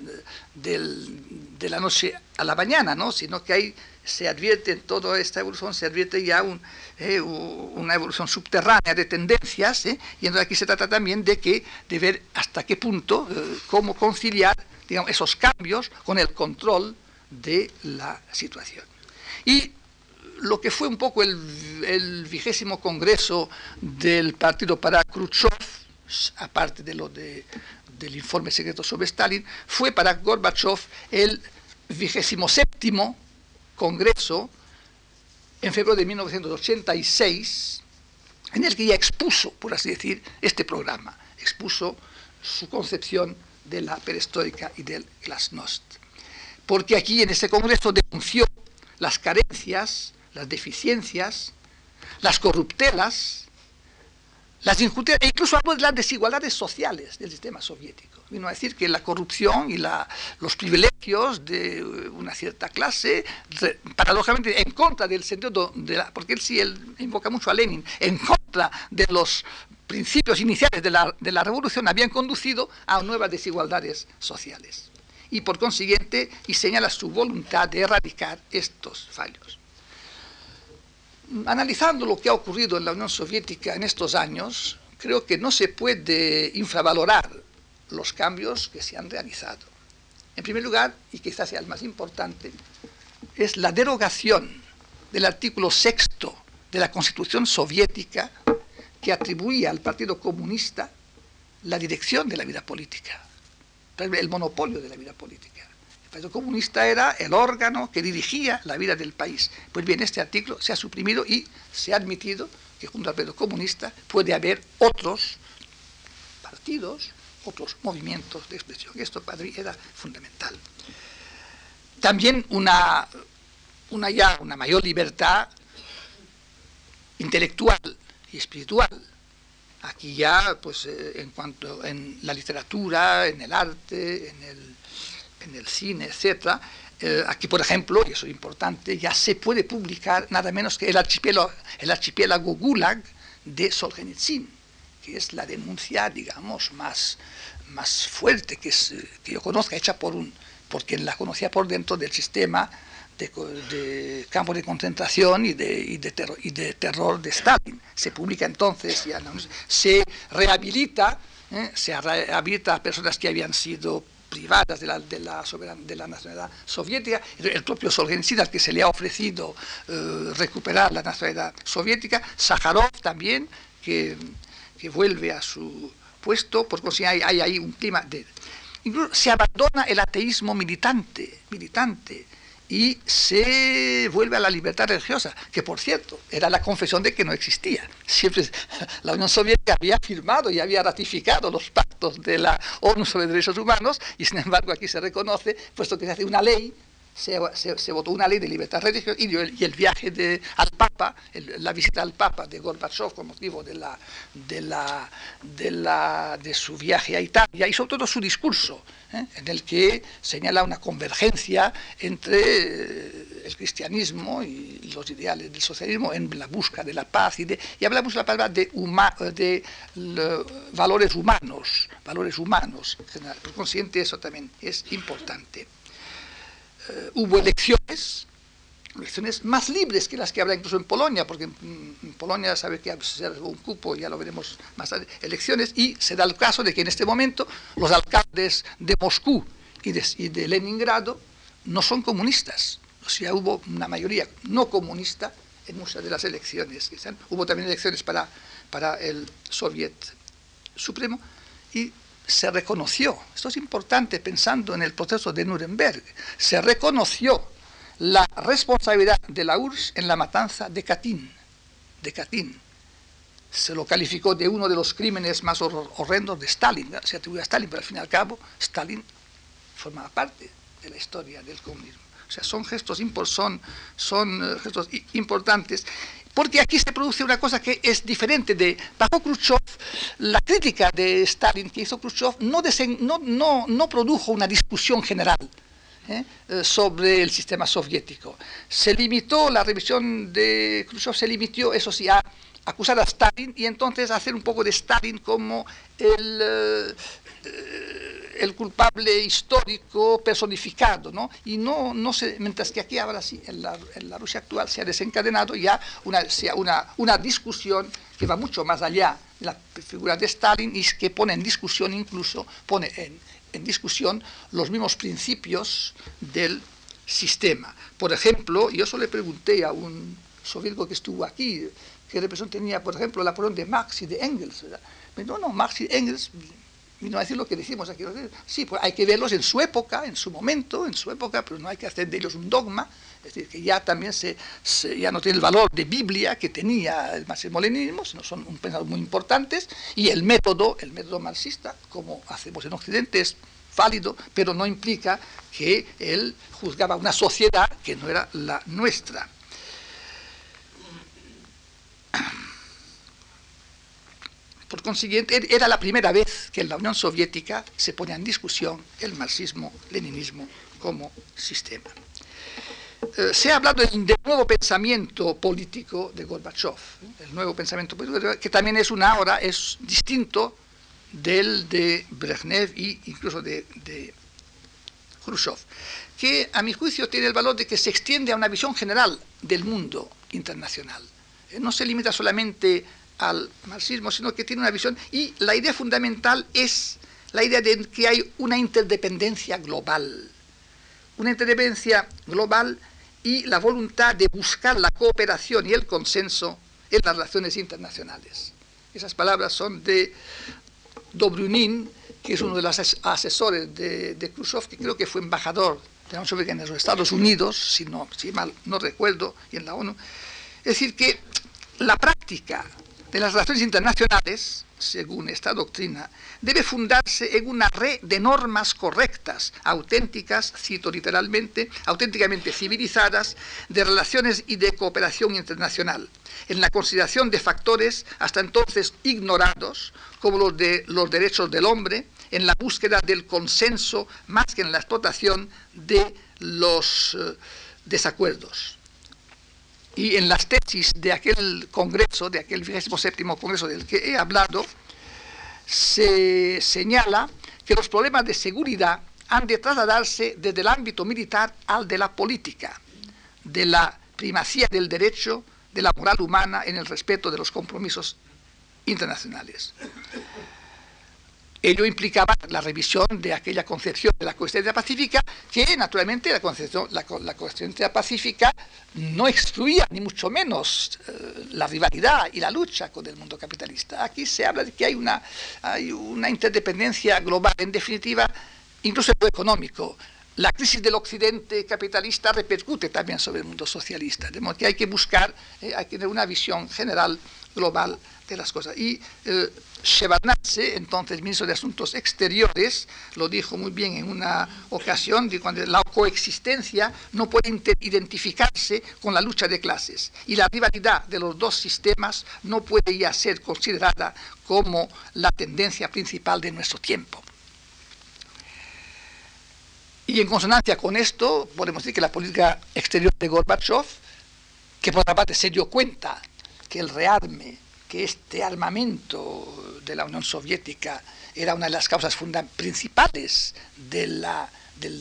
de, la noche a la mañana, ¿no? sino que ahí se advierte en toda esta evolución, se advierte ya eh, una evolución subterránea de tendencias, ¿eh? y entonces aquí se trata también de, que, de ver hasta qué punto, cómo conciliar digamos, esos cambios con el control de la situación. Y lo que fue un poco el vigésimo congreso del Partido para Khrushchev, aparte de lo de del informe secreto sobre Stalin, fue para Gorbachev el vigésimo séptimo Congreso en febrero de 1986, en el que ya expuso, por así decir, este programa, expuso su concepción de la perestroika y del glasnost. Porque aquí en este Congreso denunció las carencias, las deficiencias, las corruptelas las injusticias, e incluso habló de las desigualdades sociales del sistema soviético. Vino a decir que la corrupción y los privilegios de una cierta clase, paradójicamente en contra del sentido de la, porque él sí él invoca mucho a Lenin, en contra de los principios iniciales de la, de la revolución, habían conducido a nuevas desigualdades sociales. Y por consiguiente, y señala su voluntad de erradicar estos fallos analizando lo que ha ocurrido en la Unión Soviética en estos años, creo que no se puede infravalorar los cambios que se han realizado. En primer lugar, y quizás sea el más importante, es la derogación del artículo sexto de la Constitución soviética que atribuía al Partido Comunista la dirección de la vida política, el monopolio de la vida política. Partido Comunista era el órgano que dirigía la vida del país. Pues bien, este artículo se ha suprimido y se ha admitido que junto al Partido Comunista puede haber otros partidos, otros movimientos de expresión. Esto para mí era fundamental. También una, una ya una mayor libertad intelectual y espiritual. Aquí ya, pues, eh, en cuanto en la literatura, en el arte, en el en el cine, etc. Eh, aquí, por ejemplo, y eso es importante, ya se puede publicar nada menos que el archipiélago, el archipiélago Gulag de Solzhenitsyn, que es la denuncia, digamos, más, más fuerte que, que yo conozca, hecha por, un, por quien la conocía por dentro del sistema de, de concentración y de, terror, y de, terror, de Stalin. Se publica entonces, ya se rehabilita, ¿eh? se rehabilita a personas que habían sido privadas de la, de la, de la nacionalidad soviética, el propio Solzhenitsyn al que se le ha ofrecido eh, recuperar la nacionalidad soviética, Sájarov también, que, que, vuelve a su puesto, porque hay, hay ahí un clima de... Incluso se abandona el ateísmo militante, militante y se vuelve a la libertad religiosa, que por cierto era la confesión de que no existía. Siempre (laughs) la Unión Soviética había firmado y había ratificado los pactos de la ONU sobre Derechos Humanos y sin embargo aquí se reconoce, puesto que se hace una ley se, votó una ley de libertad religiosa y el, viaje de, al Papa, la visita al Papa de Gorbachev con motivo de, la, de, la, de, la, de su viaje a Italia y sobre todo su discurso, ¿eh? en el que señala una convergencia entre eh, el cristianismo y los ideales del socialismo en la busca de la paz y, de, y hablamos la palabra de, valores humanos, valores humanos. Por consiguiente, eso también es importante. Eh, hubo elecciones, elecciones más libres que las que habrá incluso en Polonia, porque en, Polonia sabe que se un cupo, ya lo veremos más tarde, elecciones, y se da el caso de que en este momento los alcaldes de Moscú y de, Leningrado no son comunistas, o sea, hubo una mayoría no comunista en muchas de las elecciones. Hubo también elecciones para, para el Soviet Supremo se reconoció, esto es importante pensando en el proceso de Nuremberg, se reconoció la responsabilidad de la URSS en la matanza de Katyn, de. Se lo calificó de uno de los crímenes más horrendos de Stalin, se atribuye a Stalin, pero al fin y al cabo Stalin formaba parte de la historia del comunismo. O sea, son gestos, son, son eh, gestos importantes porque aquí se produce una cosa que es diferente de bajo Khrushchev, la crítica de Stalin que hizo Khrushchev no, produjo una discusión general ¿eh? Eh, sobre el sistema soviético. Se limitó, la revisión de Khrushchev se limitó, eso sí, a acusar a Stalin y entonces hacer un poco de Stalin como el... Eh, el culpable histórico personificado, ¿no? Y no, no se, mientras que aquí ahora sí, en la, Rusia actual se ha desencadenado ya una, una, una discusión que va mucho más allá de la figura de Stalin y que pone en discusión incluso, pone en, en discusión los mismos principios del sistema. Por ejemplo, yo solo le pregunté a un soviético que estuvo aquí, qué represión tenía, por ejemplo, la opinión de Marx y de Engels. No, no, Marx y Engels vino a decir lo que decimos aquí. Sí, pues hay que verlos en su época, en su momento, en su época, pero no hay que hacer de ellos un dogma. Es decir, que ya también se, ya no tiene el valor de Biblia que tenía el marxismo-leninismo, sino son un pensador muy importantes. Y el método, el método marxista, como hacemos en Occidente, es válido, pero no implica que él juzgaba una sociedad que no era la nuestra. Por consiguiente, era la primera vez que en la Unión Soviética se ponía en discusión el marxismo-leninismo como sistema. Eh, se ha hablado del, nuevo pensamiento político de Gorbachev, ¿eh? el nuevo pensamiento político, que también es una ahora, es distinto del de Brezhnev e incluso de, de Khrushchev, que a mi juicio tiene el valor de que se extiende a una visión general del mundo internacional. Eh, no se limita solamente al marxismo, sino que tiene una visión y la idea fundamental es la idea de que hay una interdependencia global, una interdependencia global y la voluntad de buscar la cooperación y el consenso en las relaciones internacionales. Esas palabras son de Dobrynin, que es uno de los asesores de, de Khrushchev, que creo que fue embajador de la Unión en los Estados Unidos, si, no, si mal no recuerdo, y en la ONU. Es decir, que la práctica de las relaciones internacionales, según esta doctrina, debe fundarse en una red de normas correctas, auténticas, cito literalmente, auténticamente civilizadas, de relaciones y de cooperación internacional, en la consideración de factores hasta entonces ignorados, como los de los derechos del hombre, en la búsqueda del consenso más que en la explotación de los eh, desacuerdos y en las tesis de aquel congreso, de aquel 27 congreso del que he hablado, se señala que los problemas de seguridad han de trasladarse desde el ámbito militar al de la política. de la primacía del derecho, de la moral humana en el respeto de los compromisos internacionales. Ello implicaba la revisión de aquella concepción de la coexistencia pacífica, que naturalmente la, concepción, la, coexistencia pacífica no excluía, ni mucho menos, eh, la rivalidad y la lucha con el mundo capitalista. Aquí se habla de que hay una, hay una interdependencia global, en definitiva, incluso en lo económico. La crisis del occidente capitalista repercute también sobre el mundo socialista, de modo que hay que buscar, eh, hay que tener una visión general, global de las cosas. Y eh, entonces ministro de Asuntos Exteriores, lo dijo muy bien en una ocasión, cuando la coexistencia no puede identificarse con la lucha de clases y la rivalidad de los dos sistemas no puede ya ser considerada como la tendencia principal de nuestro tiempo. Y en consonancia con esto, podemos decir que la política exterior de Gorbachev, que por otra parte se dio cuenta que el rearme que este armamento de la Unión Soviética era una de las causas principales del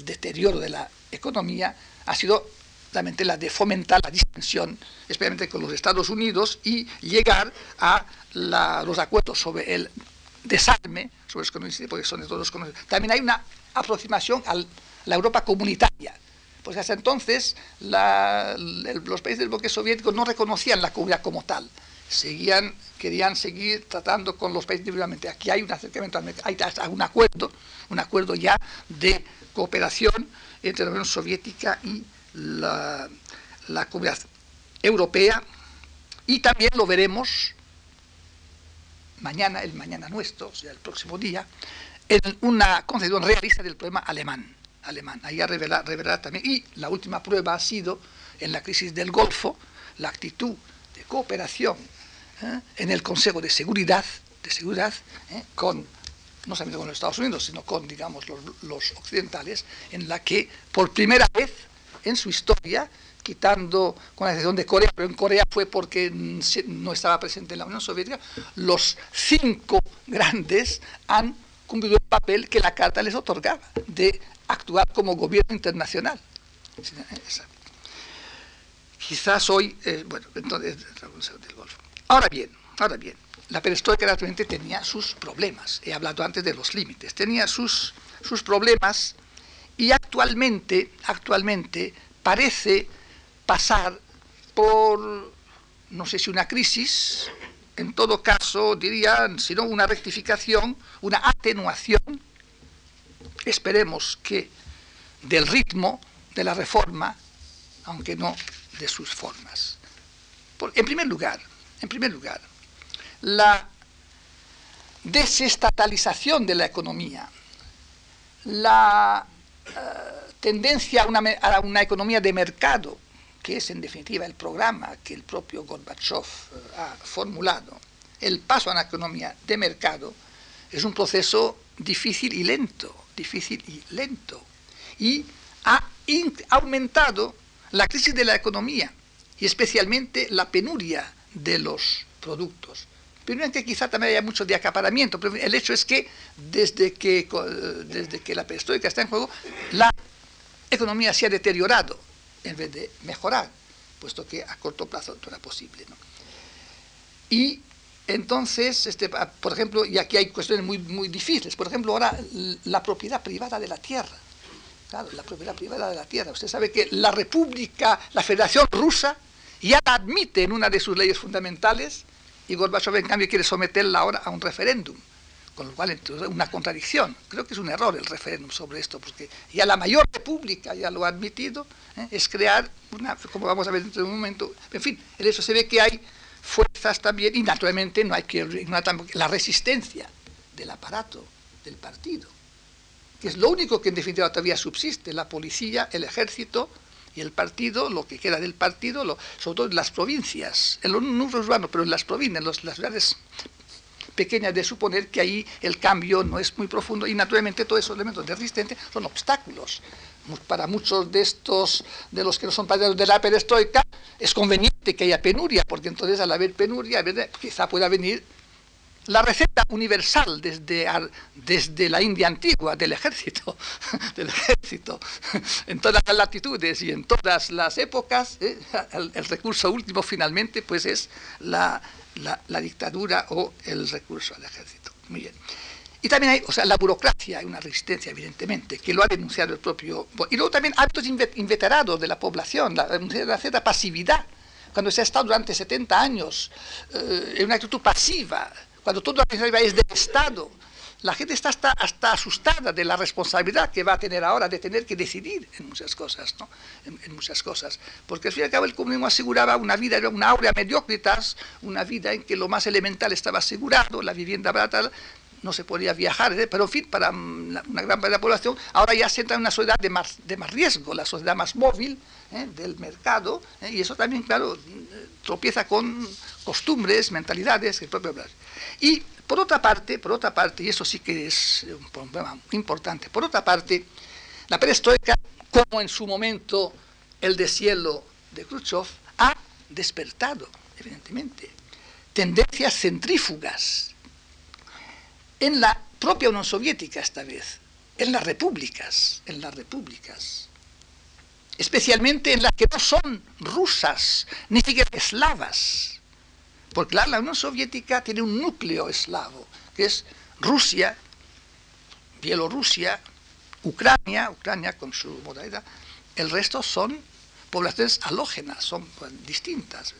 deterioro de la economía, ha sido realmente la de fomentar la distensión, especialmente con los Estados Unidos, y llegar a los acuerdos sobre el desarme, sobre los porque son de todos conocidos. También hay una aproximación a la Europa comunitaria, porque hasta entonces los países del bloque soviético no reconocían la comunidad como tal seguían, querían seguir tratando con los países individualmente. Aquí hay un acercamiento, hay un acuerdo, un acuerdo ya de cooperación entre la Unión Soviética y la, comunidad europea y también lo veremos mañana, el mañana nuestro, o sea, el próximo día, en una concepción realista del problema alemán. Alemán. Ahí revelar también. Y la última prueba ha sido, en la crisis del Golfo, la actitud de cooperación ¿eh? en el Consejo de Seguridad, de seguridad ¿eh? con, no solamente con los Estados Unidos, sino con, digamos, los, occidentales, en la que por primera vez en su historia, quitando con la excepción de Corea, pero en Corea fue porque no estaba presente en la Unión Soviética, los cinco grandes han cumplido el papel que la Carta les otorgaba, de actuar como gobierno internacional. Quizás hoy, eh, bueno, entonces, del. Ahora bien, ahora bien, la perestroika naturalmente tenía sus problemas. He hablado antes de los límites. Tenía sus, sus problemas y actualmente, actualmente parece pasar por, no sé si una crisis, en todo caso diría, sino una rectificación, una atenuación, esperemos que del ritmo de la reforma, aunque no de sus formas. en primer lugar, en primer lugar, la desestatalización de la economía, la eh, tendencia a una, economía de mercado, que es en definitiva el programa que el propio Gorbachev eh, ha formulado, el paso a una economía de mercado es un proceso difícil y lento, difícil y lento, y ha aumentado la crisis de la economía y especialmente la penuria de los productos. Primero que quizá también haya mucho de acaparamiento, pero el hecho es que desde que, desde que la perestroika está en juego, la economía se ha deteriorado en vez de mejorar, puesto que a corto plazo no era posible. Y entonces, este, por ejemplo, y aquí hay cuestiones muy, muy difíciles, por ejemplo, ahora la propiedad privada de la tierra. Claro, la propiedad privada de la tierra. Usted sabe que la República, la Federación Rusa, ya la admite en una de sus leyes fundamentales y Gorbachev en cambio quiere someterla ahora a un referéndum, con lo cual entonces una contradicción. Creo que es un error el referéndum sobre esto, porque ya la mayor república ya lo ha admitido, ¿eh? es crear una, como vamos a ver dentro de un momento, en fin, en eso se ve que hay fuerzas también, y naturalmente no hay que ignorar la resistencia del aparato del partido, que es lo único que en definitiva todavía subsiste, la policía, el ejército, y el partido, lo que queda del partido, sobre todo en las provincias, en los núcleos urbanos, pero en las provincias, en las ciudades pequeñas, de suponer que ahí el cambio no es muy profundo y naturalmente todos esos elementos de resistencia son obstáculos. Para muchos de estos, de los que no son partidarios de la perestroika, es conveniente que haya penuria, porque entonces al haber penuria, quizá pueda venir la receta universal desde, desde la India antigua del ejército, (laughs) del ejército, (laughs) en todas las latitudes y en todas las épocas, ¿eh? el, recurso último finalmente pues es la, la, dictadura o el recurso al ejército. Muy bien. Y también hay, o sea, la burocracia, hay una resistencia, evidentemente, que lo ha denunciado el propio... Y luego también hábitos inveterados de la población, la, la pasividad, cuando se ha estado durante 70 años eh, en una actitud pasiva, cuando todo es del Estado, la gente está hasta, asustada de la responsabilidad que va a tener ahora de tener que decidir en muchas cosas, ¿no? En, muchas cosas. Porque al fin y al cabo el comunismo aseguraba una vida, una aurea mediocritas, una vida en que lo más elemental estaba asegurado, la vivienda barata, no se podía viajar, ¿eh? pero para una gran parte de la población, ahora ya se entra en una sociedad de más, de más riesgo, la sociedad más móvil ¿eh? del mercado, ¿eh? y eso también, claro, tropieza con costumbres, mentalidades, el propio Y por otra parte, por otra parte, y eso sí que es un problema importante, por otra parte, la perestroika, como en su momento el deshielo de Khrushchev, ha despertado, evidentemente, tendencias centrífugas en la propia Unión Soviética esta vez, en las repúblicas, en las repúblicas, especialmente en las que no son rusas, ni siquiera eslavas, porque la, Unión Soviética tiene un núcleo eslavo, que es Rusia, Bielorrusia, Ucrania, Ucrania con su modalidad, el resto son poblaciones halógenas, son distintas.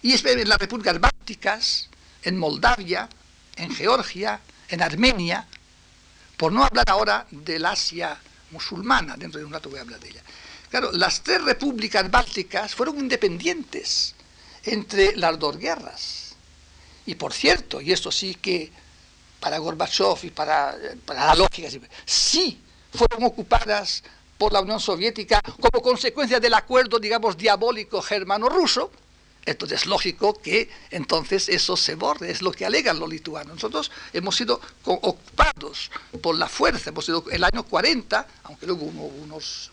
Y es en las repúblicas bálticas, en Moldavia, en Georgia, en Armenia, por no hablar ahora del Asia musulmana, dentro de un rato voy a hablar de ella. Claro, las tres repúblicas bálticas fueron independientes entre las dos guerras. Y por cierto, y esto sí que para Gorbachev y para, para la lógica, sí fueron ocupadas por la Unión Soviética como consecuencia del acuerdo, digamos, diabólico germano-ruso, entonces es lógico que entonces eso se borre, es lo que alegan los lituanos. Nosotros hemos sido ocupados por la fuerza, hemos sido el año 40, aunque luego hubo unos,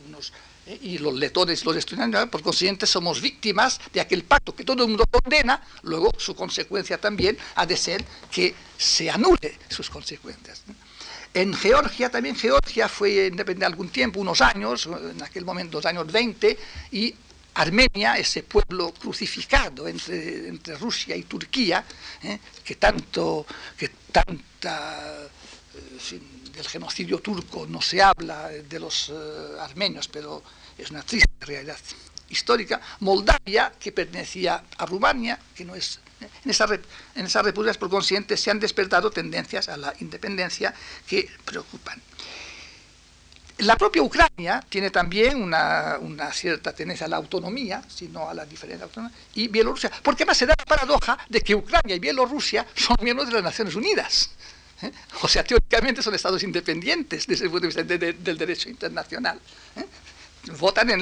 eh, y los letones los estudiantes, por consiguiente somos víctimas de aquel pacto que todo el mundo condena, luego su consecuencia también ha de ser que se anule sus consecuencias. En Georgia también, Georgia fue independiente algún tiempo, unos años, en aquel momento, los años 20, y Armenia, ese pueblo crucificado entre, Rusia y Turquía, ¿eh? que tanto, que tanta, eh, del genocidio turco no se habla de los eh, armenios, pero es una triste realidad histórica. Moldavia, que pertenecía a Rumania, que no es en, esa, en esas repúblicas, por consiguiente, se han despertado tendencias a la independencia que preocupan. La propia Ucrania tiene también una, cierta tendencia a la autonomía, sino a la diferencia autonomía, y Bielorrusia, porque además se da la paradoja de que Ucrania y Bielorrusia son miembros de las Naciones Unidas. ¿eh? O sea, teóricamente son estados independientes desde el punto de vista del derecho internacional. ¿eh? Votan en,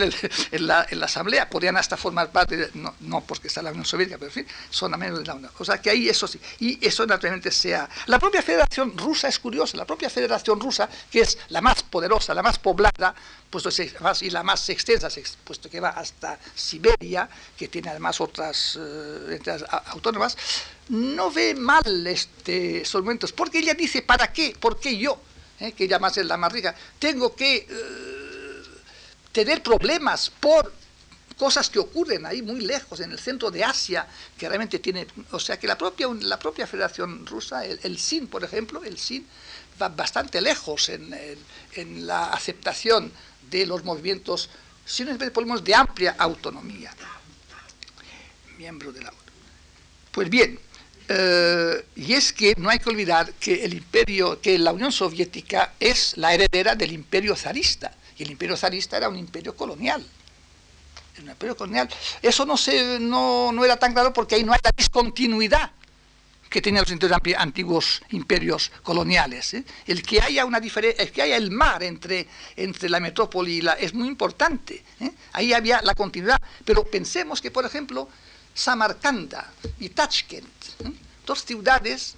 la, Asamblea, podrían hasta formar parte, no, no, porque está la Unión Soviética, pero en fin, son a menos de la Unión. O sea que ahí eso sí, y eso naturalmente sea... La propia Federación Rusa es curiosa, la propia Federación Rusa, que es la más poderosa, la más poblada, puesto y la más extensa, puesto que va hasta Siberia, que tiene además otras eh, autónomas, no ve mal este, estos momentos, porque ella dice, ¿para qué? ¿Por qué yo? Eh, que ella más es la más rica, tengo que... Eh, tener problemas por cosas que ocurren ahí muy lejos, en el centro de Asia, que realmente tiene, o sea que la propia, la propia Federación Rusa, el, SIN, por ejemplo, el SIN va bastante lejos en, en, la aceptación de los movimientos, si no es de amplia autonomía. Miembro de la ONU. Pues bien, eh, y es que no hay que olvidar que el imperio, que la Unión Soviética es la heredera del imperio zarista y el imperio zarista era un imperio colonial. Un imperio colonial. Eso no, se, no, no era tan claro porque ahí no hay la discontinuidad que tenían los antiguos imperios coloniales. ¿eh? El que haya una el que haya el mar entre, entre la metrópoli y la es muy importante. ¿eh? Ahí había la continuidad. Pero pensemos que, por ejemplo, Samarcanda y Tashkent, ¿eh? dos ciudades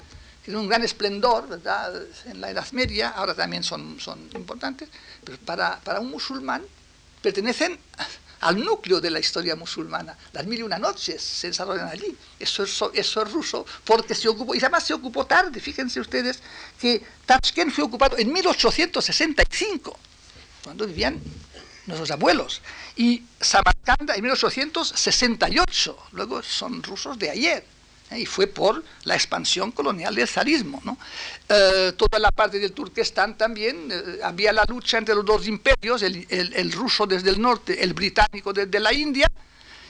tienen un gran esplendor ¿verdad? en la Edad Media, ahora también son, importantes, pero para, para un musulmán pertenecen al núcleo de la historia musulmana. Las mil y una noches se desarrollan allí. Eso es, eso es ruso porque se ocupó, y además se ocupó tarde. Fíjense ustedes que Tashkent fue ocupado en 1865, cuando vivían nuestros abuelos. Y Samarcanda en 1868. Luego son rusos de ayer. ¿Eh? y fue por la expansión colonial del zarismo. Eh, toda la parte del Turquestán también, eh, había la lucha entre los dos imperios, el, ruso desde el norte, el británico desde la India,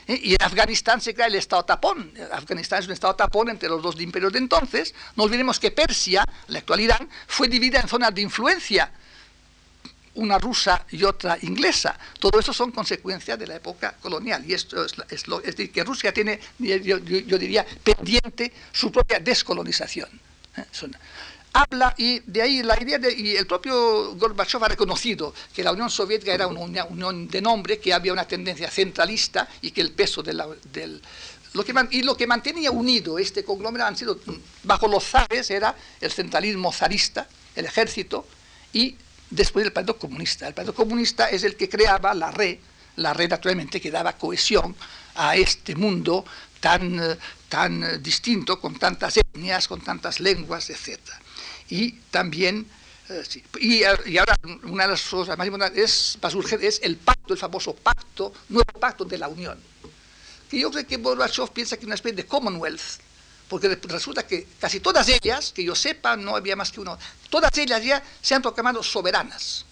y en Afganistán se crea el Estado tapón. Afganistán es un Estado tapón entre los dos imperios de entonces. No olvidemos que Persia, la actual Irán, fue dividida en zonas de influencia una rusa y otra inglesa. Todo eso son consecuencias de la época colonial. Y esto es, lo, decir, que Rusia tiene, yo, diría, pendiente su propia descolonización. ¿eh? habla y de ahí la idea de, y el propio Gorbachev ha reconocido que la Unión Soviética era una unión de nombre, que había una tendencia centralista y que el peso de del lo que, y lo que mantenía unido este conglomerado han sido, bajo los zares, era el centralismo zarista, el ejército y después del Partido Comunista. El Partido Comunista es el que creaba la red, la red naturalmente que daba cohesión a este mundo tan, tan distinto, con tantas etnias, con tantas lenguas, etc. Y también, eh, y, ahora una de las cosas más importantes es, para surgir, es el pacto, el famoso pacto, nuevo pacto de la Unión. Que yo creo que Gorbachev piensa que es una especie de Commonwealth, porque resulta que casi todas ellas, que yo sepa, no había más que uno, todas ellas ya se han proclamado soberanas.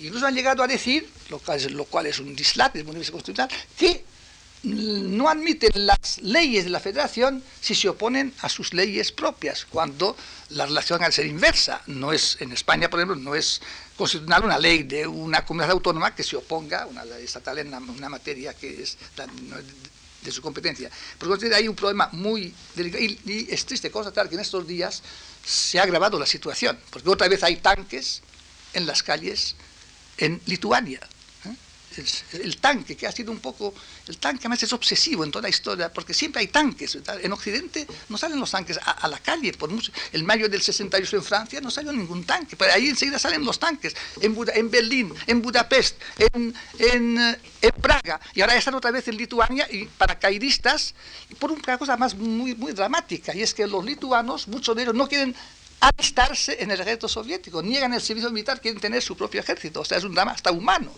Incluso han llegado a decir, lo cual es, lo cual es un dislate desde el constitucional, que no admiten las leyes de la federación si se oponen a sus leyes propias, cuando la relación al ser inversa. No es, en España, por ejemplo, no es constitucional una ley de una comunidad autónoma que se oponga, una ley estatal en una, materia que es de su competencia. Por hay un problema muy delicado y, es triste constatar que en estos días se ha agravado la situación, porque otra vez hay tanques en las calles en Lituania el, tanque, que ha sido un poco, el tanque además es obsesivo en toda la historia, porque siempre hay tanques. En Occidente no salen los tanques a, la calle, por el mayo del 68 en Francia no salió ningún tanque, pero ahí enseguida salen los tanques, en, en Berlín, en Budapest, en, en, Praga, y ahora están otra vez en Lituania, y paracaidistas, y por una cosa más muy, muy dramática, y es que los lituanos, muchos de ellos no quieren alistarse en el ejército soviético, niegan el servicio militar, quieren tener su propio ejército, o sea, es un drama hasta humano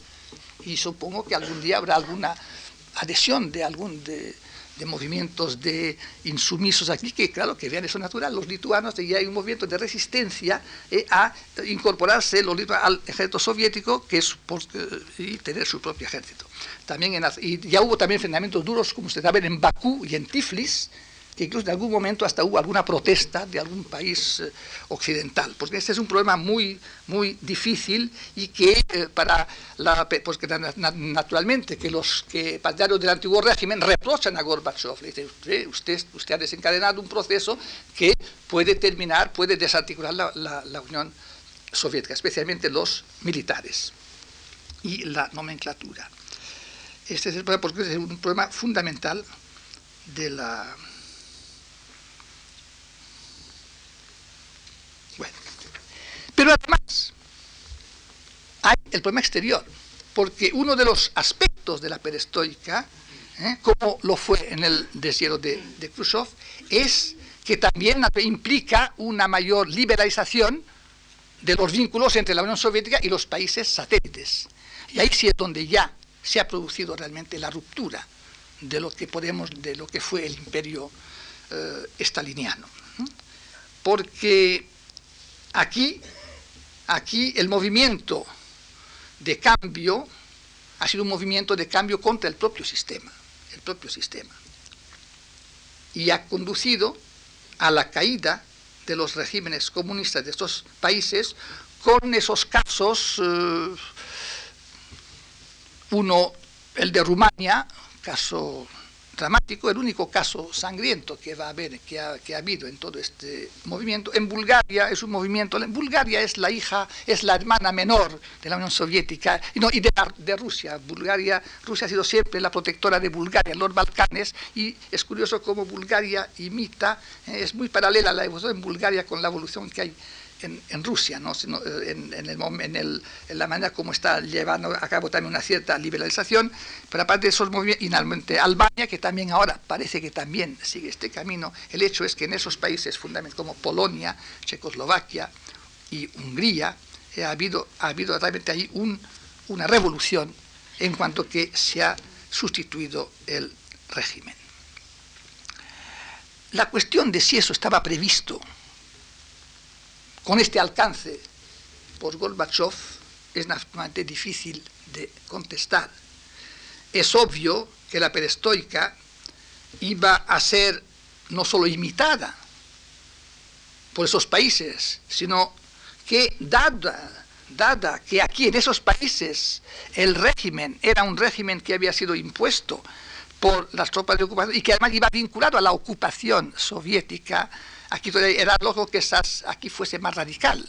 y supongo que algún día habrá alguna adhesión de algún de, movimientos de insumisos aquí, que claro, que vean eso natural, los lituanos, y hay un movimiento de resistencia eh, a incorporarse los al ejército soviético que es y tener su propio ejército. También y ya hubo también enfrentamientos duros, como ustedes saben, en Bakú y en Tiflis, que incluso en algún momento hasta hubo alguna protesta de algún país eh, occidental, porque este es un problema muy, muy difícil y que eh, para la, pues naturalmente que los que partidarios del antiguo régimen reprochan a Gorbachev, le dicen, usted, usted, ha desencadenado un proceso que puede terminar, puede desarticular la, la Unión Soviética, especialmente los militares y la nomenclatura. Este es porque es un problema fundamental de la Pero además hay el problema exterior, porque uno de los aspectos de la perestroika, ¿eh? como lo fue en el desierto de, Khrushchev, es que también implica una mayor liberalización de los vínculos entre la Unión Soviética y los países satélites. Y ahí sí es donde ya se ha producido realmente la ruptura de lo que podemos, de lo que fue el imperio eh, estaliniano. Porque aquí Aquí el movimiento de cambio ha sido un movimiento de cambio contra el propio sistema, el propio sistema. Y ha conducido a la caída de los regímenes comunistas de estos países con esos casos, eh, uno, el de Rumania, caso dramático, el único caso sangriento que va a haber, que ha, habido en todo este movimiento. En Bulgaria es un movimiento, Bulgaria es la hija, es la hermana menor de la Unión Soviética no, y de, de, Rusia. Bulgaria, Rusia ha sido siempre la protectora de Bulgaria, los Balcanes, y es curioso cómo Bulgaria imita, eh, es muy paralela la evolución en Bulgaria con la evolución que hay en, Rusia, ¿no? Eh, en, el, en, la manera como está llevando a cabo también una cierta liberalización, pero aparte de esos movimientos, y Albania, que también ahora parece que también sigue este camino, el hecho es que en esos países fundamentales como Polonia, Checoslovaquia y Hungría, eh, ha, habido, ha habido realmente ahí un, una revolución en cuanto que se ha sustituido el régimen. La cuestión de si eso estaba previsto con este alcance por Gorbachev es naturalmente difícil de contestar. Es obvio que la perestroika iba a ser no solo imitada por esos países, sino que dada, dada que aquí en esos países el régimen era un régimen que había sido impuesto por las tropas de ocupación y que además iba vinculado a la ocupación soviética, aquí era lógico que esas, aquí fuese más radical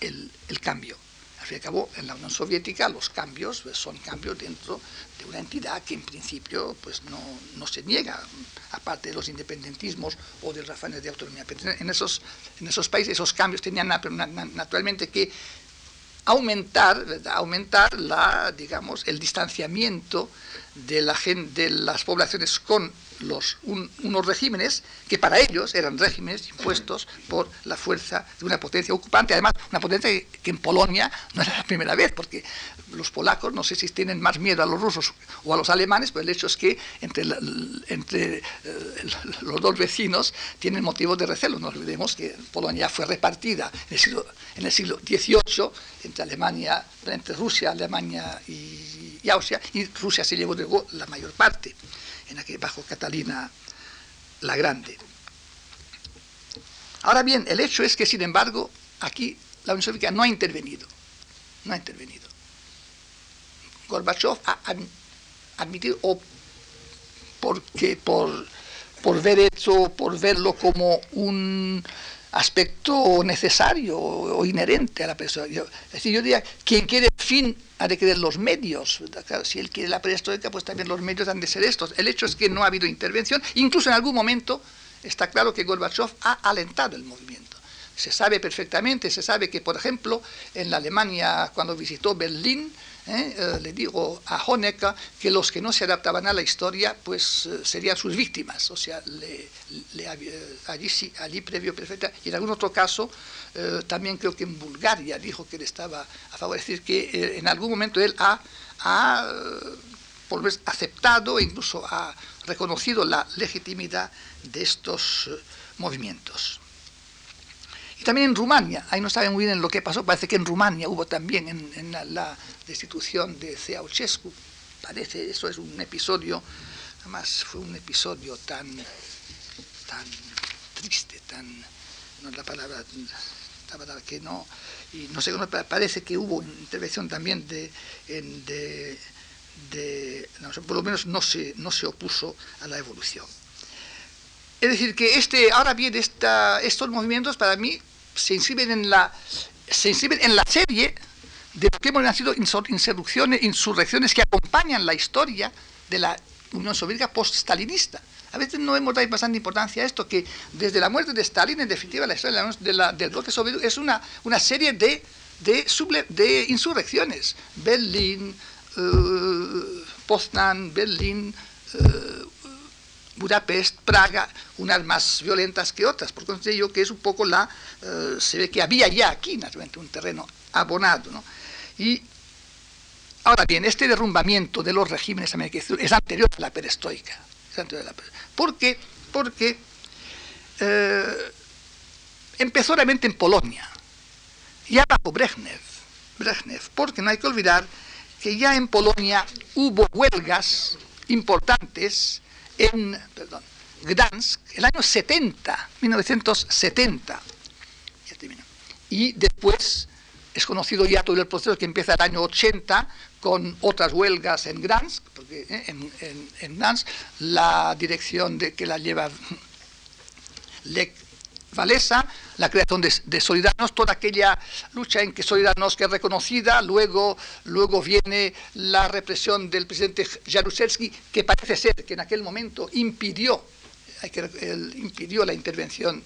el, cambio. Al fin y al cabo, en la Unión Soviética los cambios son cambios dentro de una entidad que en principio pues, no, se niega, aparte de los independentismos o de las razones de autonomía. En esos, en esos países esos cambios tenían naturalmente que aumentar, aumentar la, digamos, el distanciamiento de, la de las poblaciones con los, unos regímenes que para ellos eran regímenes impuestos por la fuerza de una potencia ocupante, además una potencia que en Polonia no era la primera vez, porque los polacos no sé si tienen más miedo a los rusos o a los alemanes, pero el hecho es que entre, entre eh, los dos vecinos tienen motivos de recelo. No olvidemos que Polonia fue repartida en el siglo, en XVIII entre Alemania, entre Rusia, Alemania y, y Austria, y Rusia se llevó luego la mayor parte en aquel, bajo Catalina la Grande. Ahora bien, el hecho es que, sin embargo, aquí la Unión Soviética no ha intervenido. No ha intervenido. Gorbachev ha admitido, o porque por, por ver eso, por verlo como un aspecto necesario o inherente a la persona. es decir, yo diría, quien quiere fin ha de querer los medios. si él quiere la perestroika, pues también los medios han de ser estos. El hecho es que no ha habido intervención. Incluso en algún momento está claro que Gorbachev ha alentado el movimiento. Se sabe perfectamente, se sabe que, por ejemplo, en la Alemania, cuando visitó Berlín, ¿eh? Eh, le digo a Honecker que los que no se adaptaban a la historia pues eh, serían sus víctimas, o sea, le, allí sí, allí previo perfecta, y en algún otro caso también creo que en Bulgaria dijo que él estaba a favor, es decir, que en algún momento él ha, ha por vez, aceptado e incluso ha reconocido la legitimidad de estos movimientos. También en Rumania, ahí no saben muy bien lo que pasó, parece que en Rumania hubo también en, la, destitución de Ceausescu, parece, eso es un episodio, además fue un episodio tan, triste, tan, no es la palabra, la que no, y no sé, parece que hubo intervención también de, de, por lo menos no se, no se opuso a la evolución. Es decir, que este, ahora bien, esta, estos movimientos para mí se inscriben en la, se inscriben en la serie de lo que hemos nacido insurrecciones, insurrecciones que acompañan la historia de la Unión Soviética post-stalinista. A veces no hemos dado bastante importancia a esto, que desde la muerte de Stalin, en definitiva, la historia de la, del bloque soviético es una, una serie de, de, de insurrecciones. Berlín, uh, Poznan, Berlín, uh, Budapest, Praga, unas más violentas que otras. Por lo yo que es un poco la... Eh, se ve que había ya aquí, naturalmente, un terreno abonado. ¿no? Y ahora bien, este derrumbamiento de los regímenes americanos es anterior a la perestroika. ¿Por qué? Porque eh, empezó realmente en Polonia, ya bajo Brezhnev, Brezhnev, porque no hay que olvidar que ya en Polonia hubo huelgas importantes en perdón, Gdansk el año 70, 1970. Y después es conocido ya todo el proceso que empieza el año 80 con otras huelgas en Gdansk, porque eh, en, en, Gdansk la dirección de, que la lleva Lech La creación de, de, Solidarnos, toda aquella lucha en que Solidarnos que es reconocida, luego, luego viene la represión del presidente Jaruzelski, que parece ser que en aquel momento impidió, impidió la intervención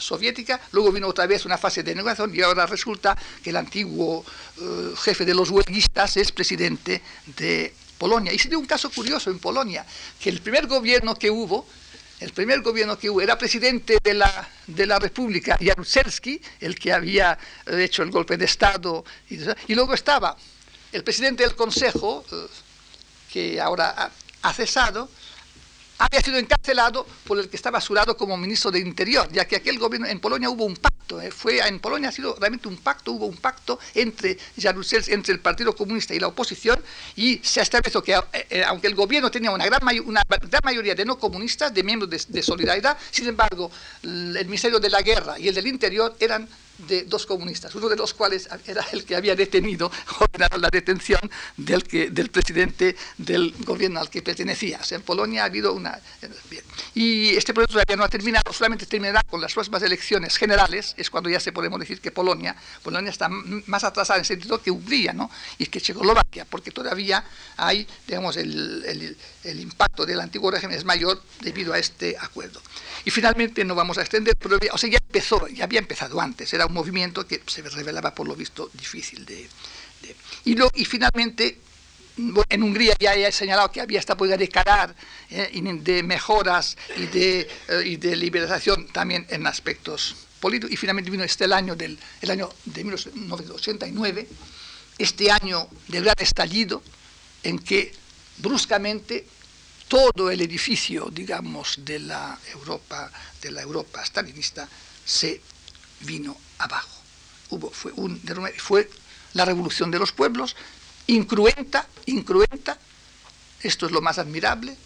soviética, luego vino otra vez una fase de negociación y ahora resulta que el antiguo eh, jefe de los huelguistas es presidente de Polonia. Y se dio un caso curioso en Polonia, que el primer gobierno que hubo, el primer gobierno que hubo era presidente de la, de la República, Jaruzelski, el que había hecho el golpe de Estado, y, luego estaba el presidente del Consejo, eh, que ahora ha cesado, había sido encarcelado por el que estaba asurado como ministro de Interior, ya que aquel gobierno en Polonia hubo un pacto, eh, fue en Polonia ha sido realmente un pacto, hubo un pacto entre entre el Partido Comunista y la oposición y se estableció que eh, eh, aunque el gobierno tenía una gran, una gran mayoría de no comunistas, de miembros de solidaridad, sin embargo el Ministerio de la Guerra y el del Interior eran de dos comunistas, uno de los cuales era el que había detenido, ordenado la detención del, que, del presidente del gobierno al que pertenecía. en Polonia ha habido una... Y este proceso todavía no ha terminado, solamente terminará con las próximas elecciones generales, es cuando ya se podemos decir que Polonia, Polonia está más atrasada en ese sentido que Hungría, ¿no? Y que Checoslovaquia, porque todavía hay, digamos, el, el, el impacto del antiguo régimen es mayor debido a este acuerdo. Y finalmente no vamos a extender, pero o sea, ya empezó, ya había empezado antes, era un movimiento que se revelaba por lo visto difícil de... y, lo, y finalmente en Hungría ya he señalado que había esta política de eh, de mejoras y de, eh, y de liberación también en aspectos políticos. Y finalmente vino este el año, del, el año de 1989, este año del gran estallido, en que bruscamente todo el edificio, digamos, de la Europa, de la Europa stalinista se vino abajo. Hubo, fue, un, fue la revolución de los pueblos, incruenta, incruenta, esto es lo más admirable,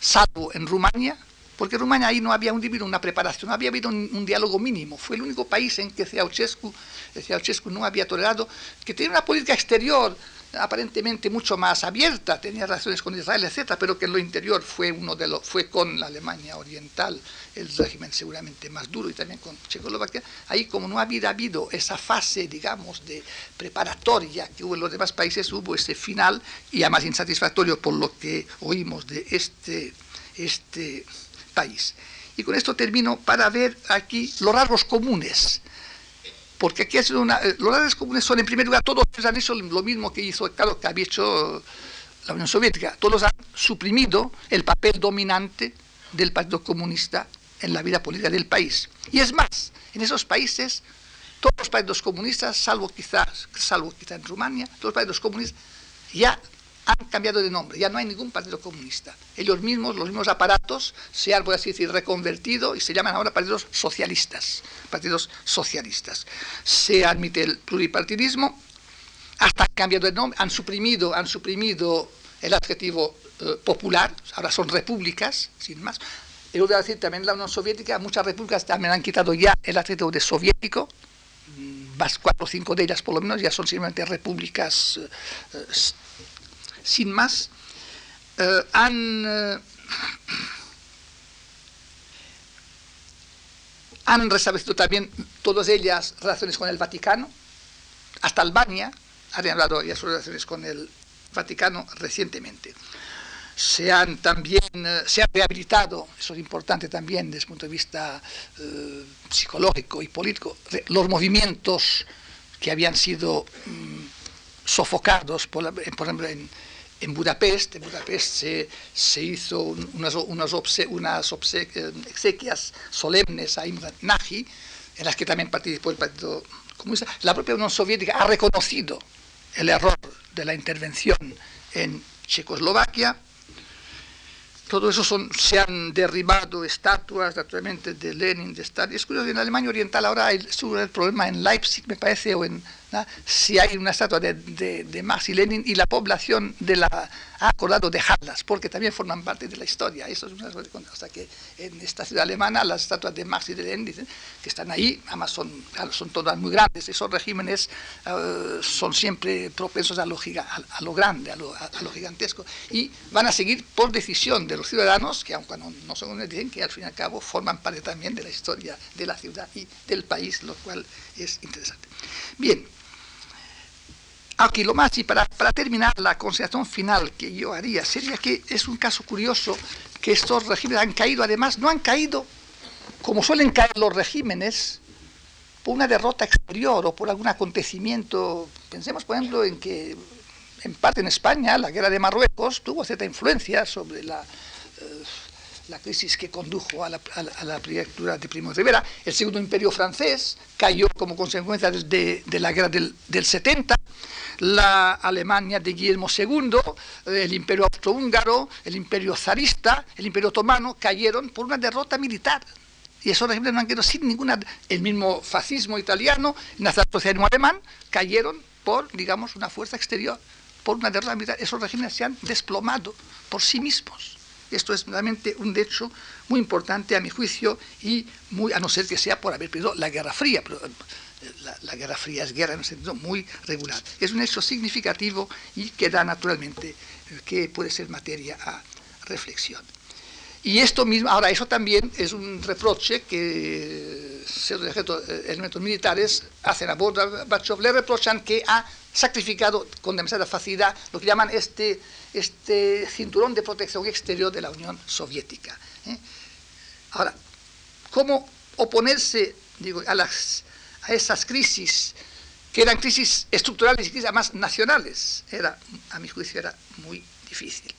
salvo en Rumania, porque en Rumania ahí no había habido una preparación, no había habido un, diálogo mínimo. Fue el único país en que Ceausescu, Ceausescu no había tolerado, que tenía una política exterior aparentemente mucho más abierta, tenía relaciones con Israel, etcétera, pero que en lo interior fue uno de los, fue con la Alemania Oriental el régimen seguramente más duro y también con Checoslovaquia. Ahí como no había habido esa fase, digamos, de preparatoria que hubo en los demás países, hubo ese final y además insatisfactorio por lo que oímos de este, este país. Y con esto termino para ver aquí los rasgos comunes porque aquí es una, eh, los redes comunes son en primer lugar, todos han hecho lo mismo que hizo, claro, que había hecho la Unión Soviética, todos han suprimido el papel dominante del Partido Comunista en la vida política del país. Y es más, en esos países, todos los partidos comunistas, salvo quizás, salvo quizás en Rumania, todos los partidos comunistas ya han cambiado de nombre, ya no hay ningún partido comunista. Ellos mismos, los mismos aparatos, se han, por así decir, reconvertido y se llaman ahora partidos socialistas, partidos socialistas. Se admite el pluripartidismo, hasta han cambiado de nombre, han suprimido, han suprimido el adjetivo eh, popular, ahora son repúblicas, sin más. Y voy a decir también la Unión Soviética, muchas repúblicas también han quitado ya el adjetivo de soviético, más mm, cuatro o cinco de ellas por lo menos ya son simplemente repúblicas eh, sin más, eh, han, eh, han restablecido también todas ellas relaciones con el Vaticano, hasta Albania, han hablado ya sus relaciones con el Vaticano recientemente. Se han también eh, se han rehabilitado, eso es importante también desde el punto de vista psicológico y político, los movimientos que habían sido mm, sofocados, por, por ejemplo, en, en Budapest, en Budapest se, se hizo unas, unas, unas exequias solemnes a Imre Nagy, en las que también participó el Partido Comunista. La propia Unión Soviética ha reconocido el error de la intervención en Checoslovaquia. Todo eso son, se han derribado estatuas, naturalmente, de Lenin, de Stalin. Es curioso, en Alemania Oriental ahora hay el problema en Leipzig, me parece, o en si hay una estatua de, de, Marx y Lenin y la población de la, ha acordado dejarlas, porque también forman parte de la historia. Eso es una o sea que en esta ciudad alemana las estatuas de Marx y de Lenin que están ahí, además son, son todas muy grandes. Esos regímenes eh, son siempre propensos a lo, a, lo grande, a lo, a, lo, gigantesco, y van a seguir por decisión de los ciudadanos, que aunque no, no son dicen que al fin y al cabo forman parte también de la historia de la ciudad y del país, lo cual es interesante. Bien, Aquí lo más, y para, terminar, la consideración final que yo haría sería que es un caso curioso que estos regímenes han caído, además, no han caído como suelen caer los regímenes, por una derrota exterior o por algún acontecimiento, pensemos por ejemplo en que en parte en España la guerra de Marruecos tuvo cierta influencia sobre la, eh, la crisis que condujo a la, a la, de Primo de Rivera. El segundo imperio francés cayó como consecuencia de, la guerra del, del 70 la Alemania de Guillermo II, el imperio austrohúngaro, el imperio zarista, el imperio otomano, cayeron por una derrota militar. Y esos regímenes no han quedado sin ninguna... El mismo fascismo italiano, el nacionalsocialismo alemán, cayeron por, digamos, una fuerza exterior, por una derrota militar. Esos regímenes se han desplomado por sí mismos. Esto es realmente un hecho muy importante a mi juicio y muy, a no ser que sea por haber perdido la Guerra Fría. Pero, la, Guerra Fría es guerra en un sentido muy regular. Es un hecho significativo y que da naturalmente, eh, que puede ser materia a reflexión. Y esto mismo, ahora eso también es un reproche que ciertos eh, elementos militares hacen a Gorbachev, le reprochan que ha sacrificado con demasiada facilidad lo que llaman este, este cinturón de protección exterior de la Unión Soviética. ¿eh? Ahora, ¿cómo oponerse digo, a las a esas crisis, que eran crisis estructurales y crisis además nacionales, era, a mi juicio era muy difícil.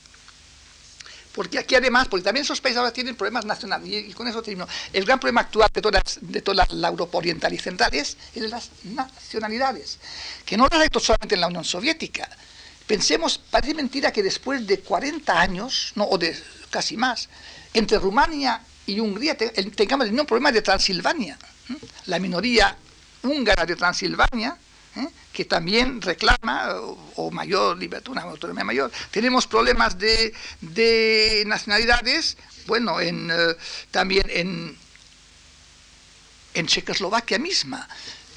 Porque aquí además, porque también esos países ahora tienen problemas nacionales, y, con eso termino. El gran problema actual de, todas, de toda la, Europa Oriental y Central es de las nacionalidades, que no lo ha solamente en la Unión Soviética. Pensemos, parece mentira que después de 40 años, no, o de casi más, entre Rumania y Hungría tengamos el mismo problema de Transilvania. La minoría húngara de Transilvania, ¿eh? que también reclama o, mayor libertad, una autonomía mayor. Tenemos problemas de, nacionalidades, bueno, en, eh, también en, en Checoslovaquia misma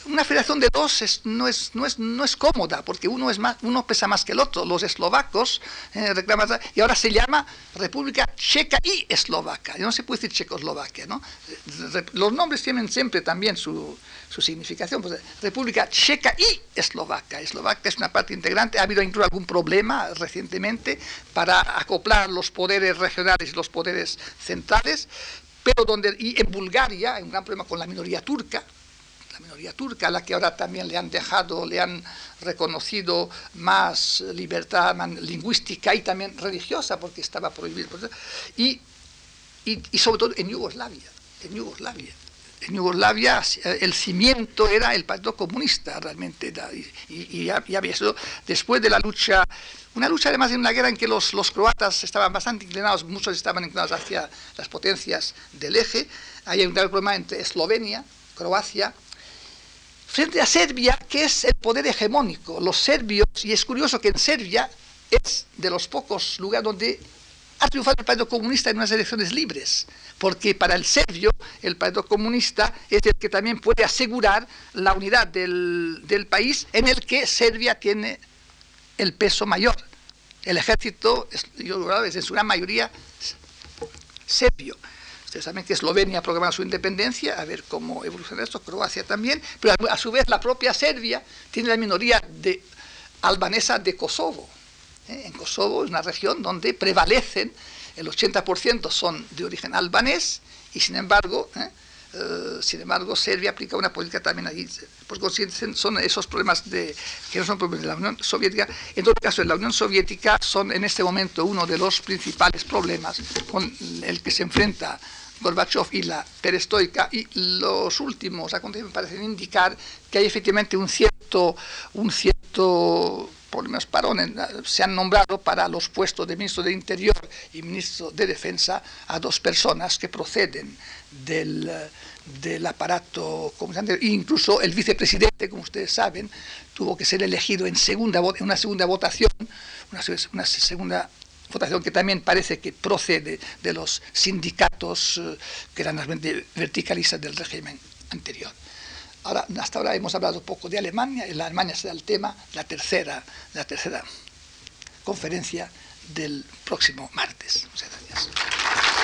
una federación de dos no, es, no, es, no es cómoda, porque uno, es más, uno pesa más que el otro. Los eslovacos eh, reclaman, y ahora se llama República Checa y Eslovaca, no se puede decir Checoslovaquia. ¿no? Los nombres tienen siempre también su, su significación. Pues, República Checa y Eslovaca. Eslovaca es una parte integrante. Ha habido incluso algún problema recientemente para acoplar los poderes regionales y los poderes centrales, pero donde, y en Bulgaria hay un gran problema con la minoría turca, la minoría turca, a la que ahora también le han dejado, le han reconocido más libertad lingüística y también religiosa, porque estaba prohibido. Y, y, sobre todo en Yugoslavia, en Yugoslavia en Yugoslavia el cimiento era el Partido Comunista realmente, y, había sido después de la lucha, una lucha además en una guerra en que los, los, croatas estaban bastante inclinados, muchos estaban inclinados hacia las potencias del eje, hay un gran problema entre Eslovenia, Croacia, frente a Serbia, que es el poder hegemónico. Los serbios, y es curioso que en Serbia es de los pocos lugares donde ha triunfado el Partido Comunista en unas elecciones libres, porque para el serbio el Partido Comunista es el que también puede asegurar la unidad del, del país en el que Serbia tiene el peso mayor. El ejército es, es en su gran mayoría serbio. Ustedes saben que Eslovenia ha programado su independencia, a ver cómo evoluciona esto, Croacia también, pero a su vez la propia Serbia tiene la minoría de, albanesa de Kosovo. ¿eh? En Kosovo es una región donde prevalecen, el 80% son de origen albanés, y sin embargo, ¿eh? Eh, sin embargo, Serbia aplica una política también allí. Por consiguiente, son esos problemas de, que no son problemas de la Unión Soviética. En todo caso, en la Unión Soviética son en este momento uno de los principales problemas con el que se enfrenta Gorbachev y la perestroika y los últimos acontecimientos parecen indicar que hay efectivamente un cierto, un cierto por lo menos se han nombrado para los puestos de ministro de Interior y ministro de Defensa a dos personas que proceden del, del aparato incluso el vicepresidente, como ustedes saben, tuvo que ser elegido en, segunda, en una segunda votación, una, una segunda votación que también parece que procede de los sindicatos eh, que eran verticalistas del régimen anterior. Ahora, hasta ahora hemos hablado poco de Alemania, en Alemania será el tema, la tercera, la tercera conferencia del próximo martes. Muchas gracias.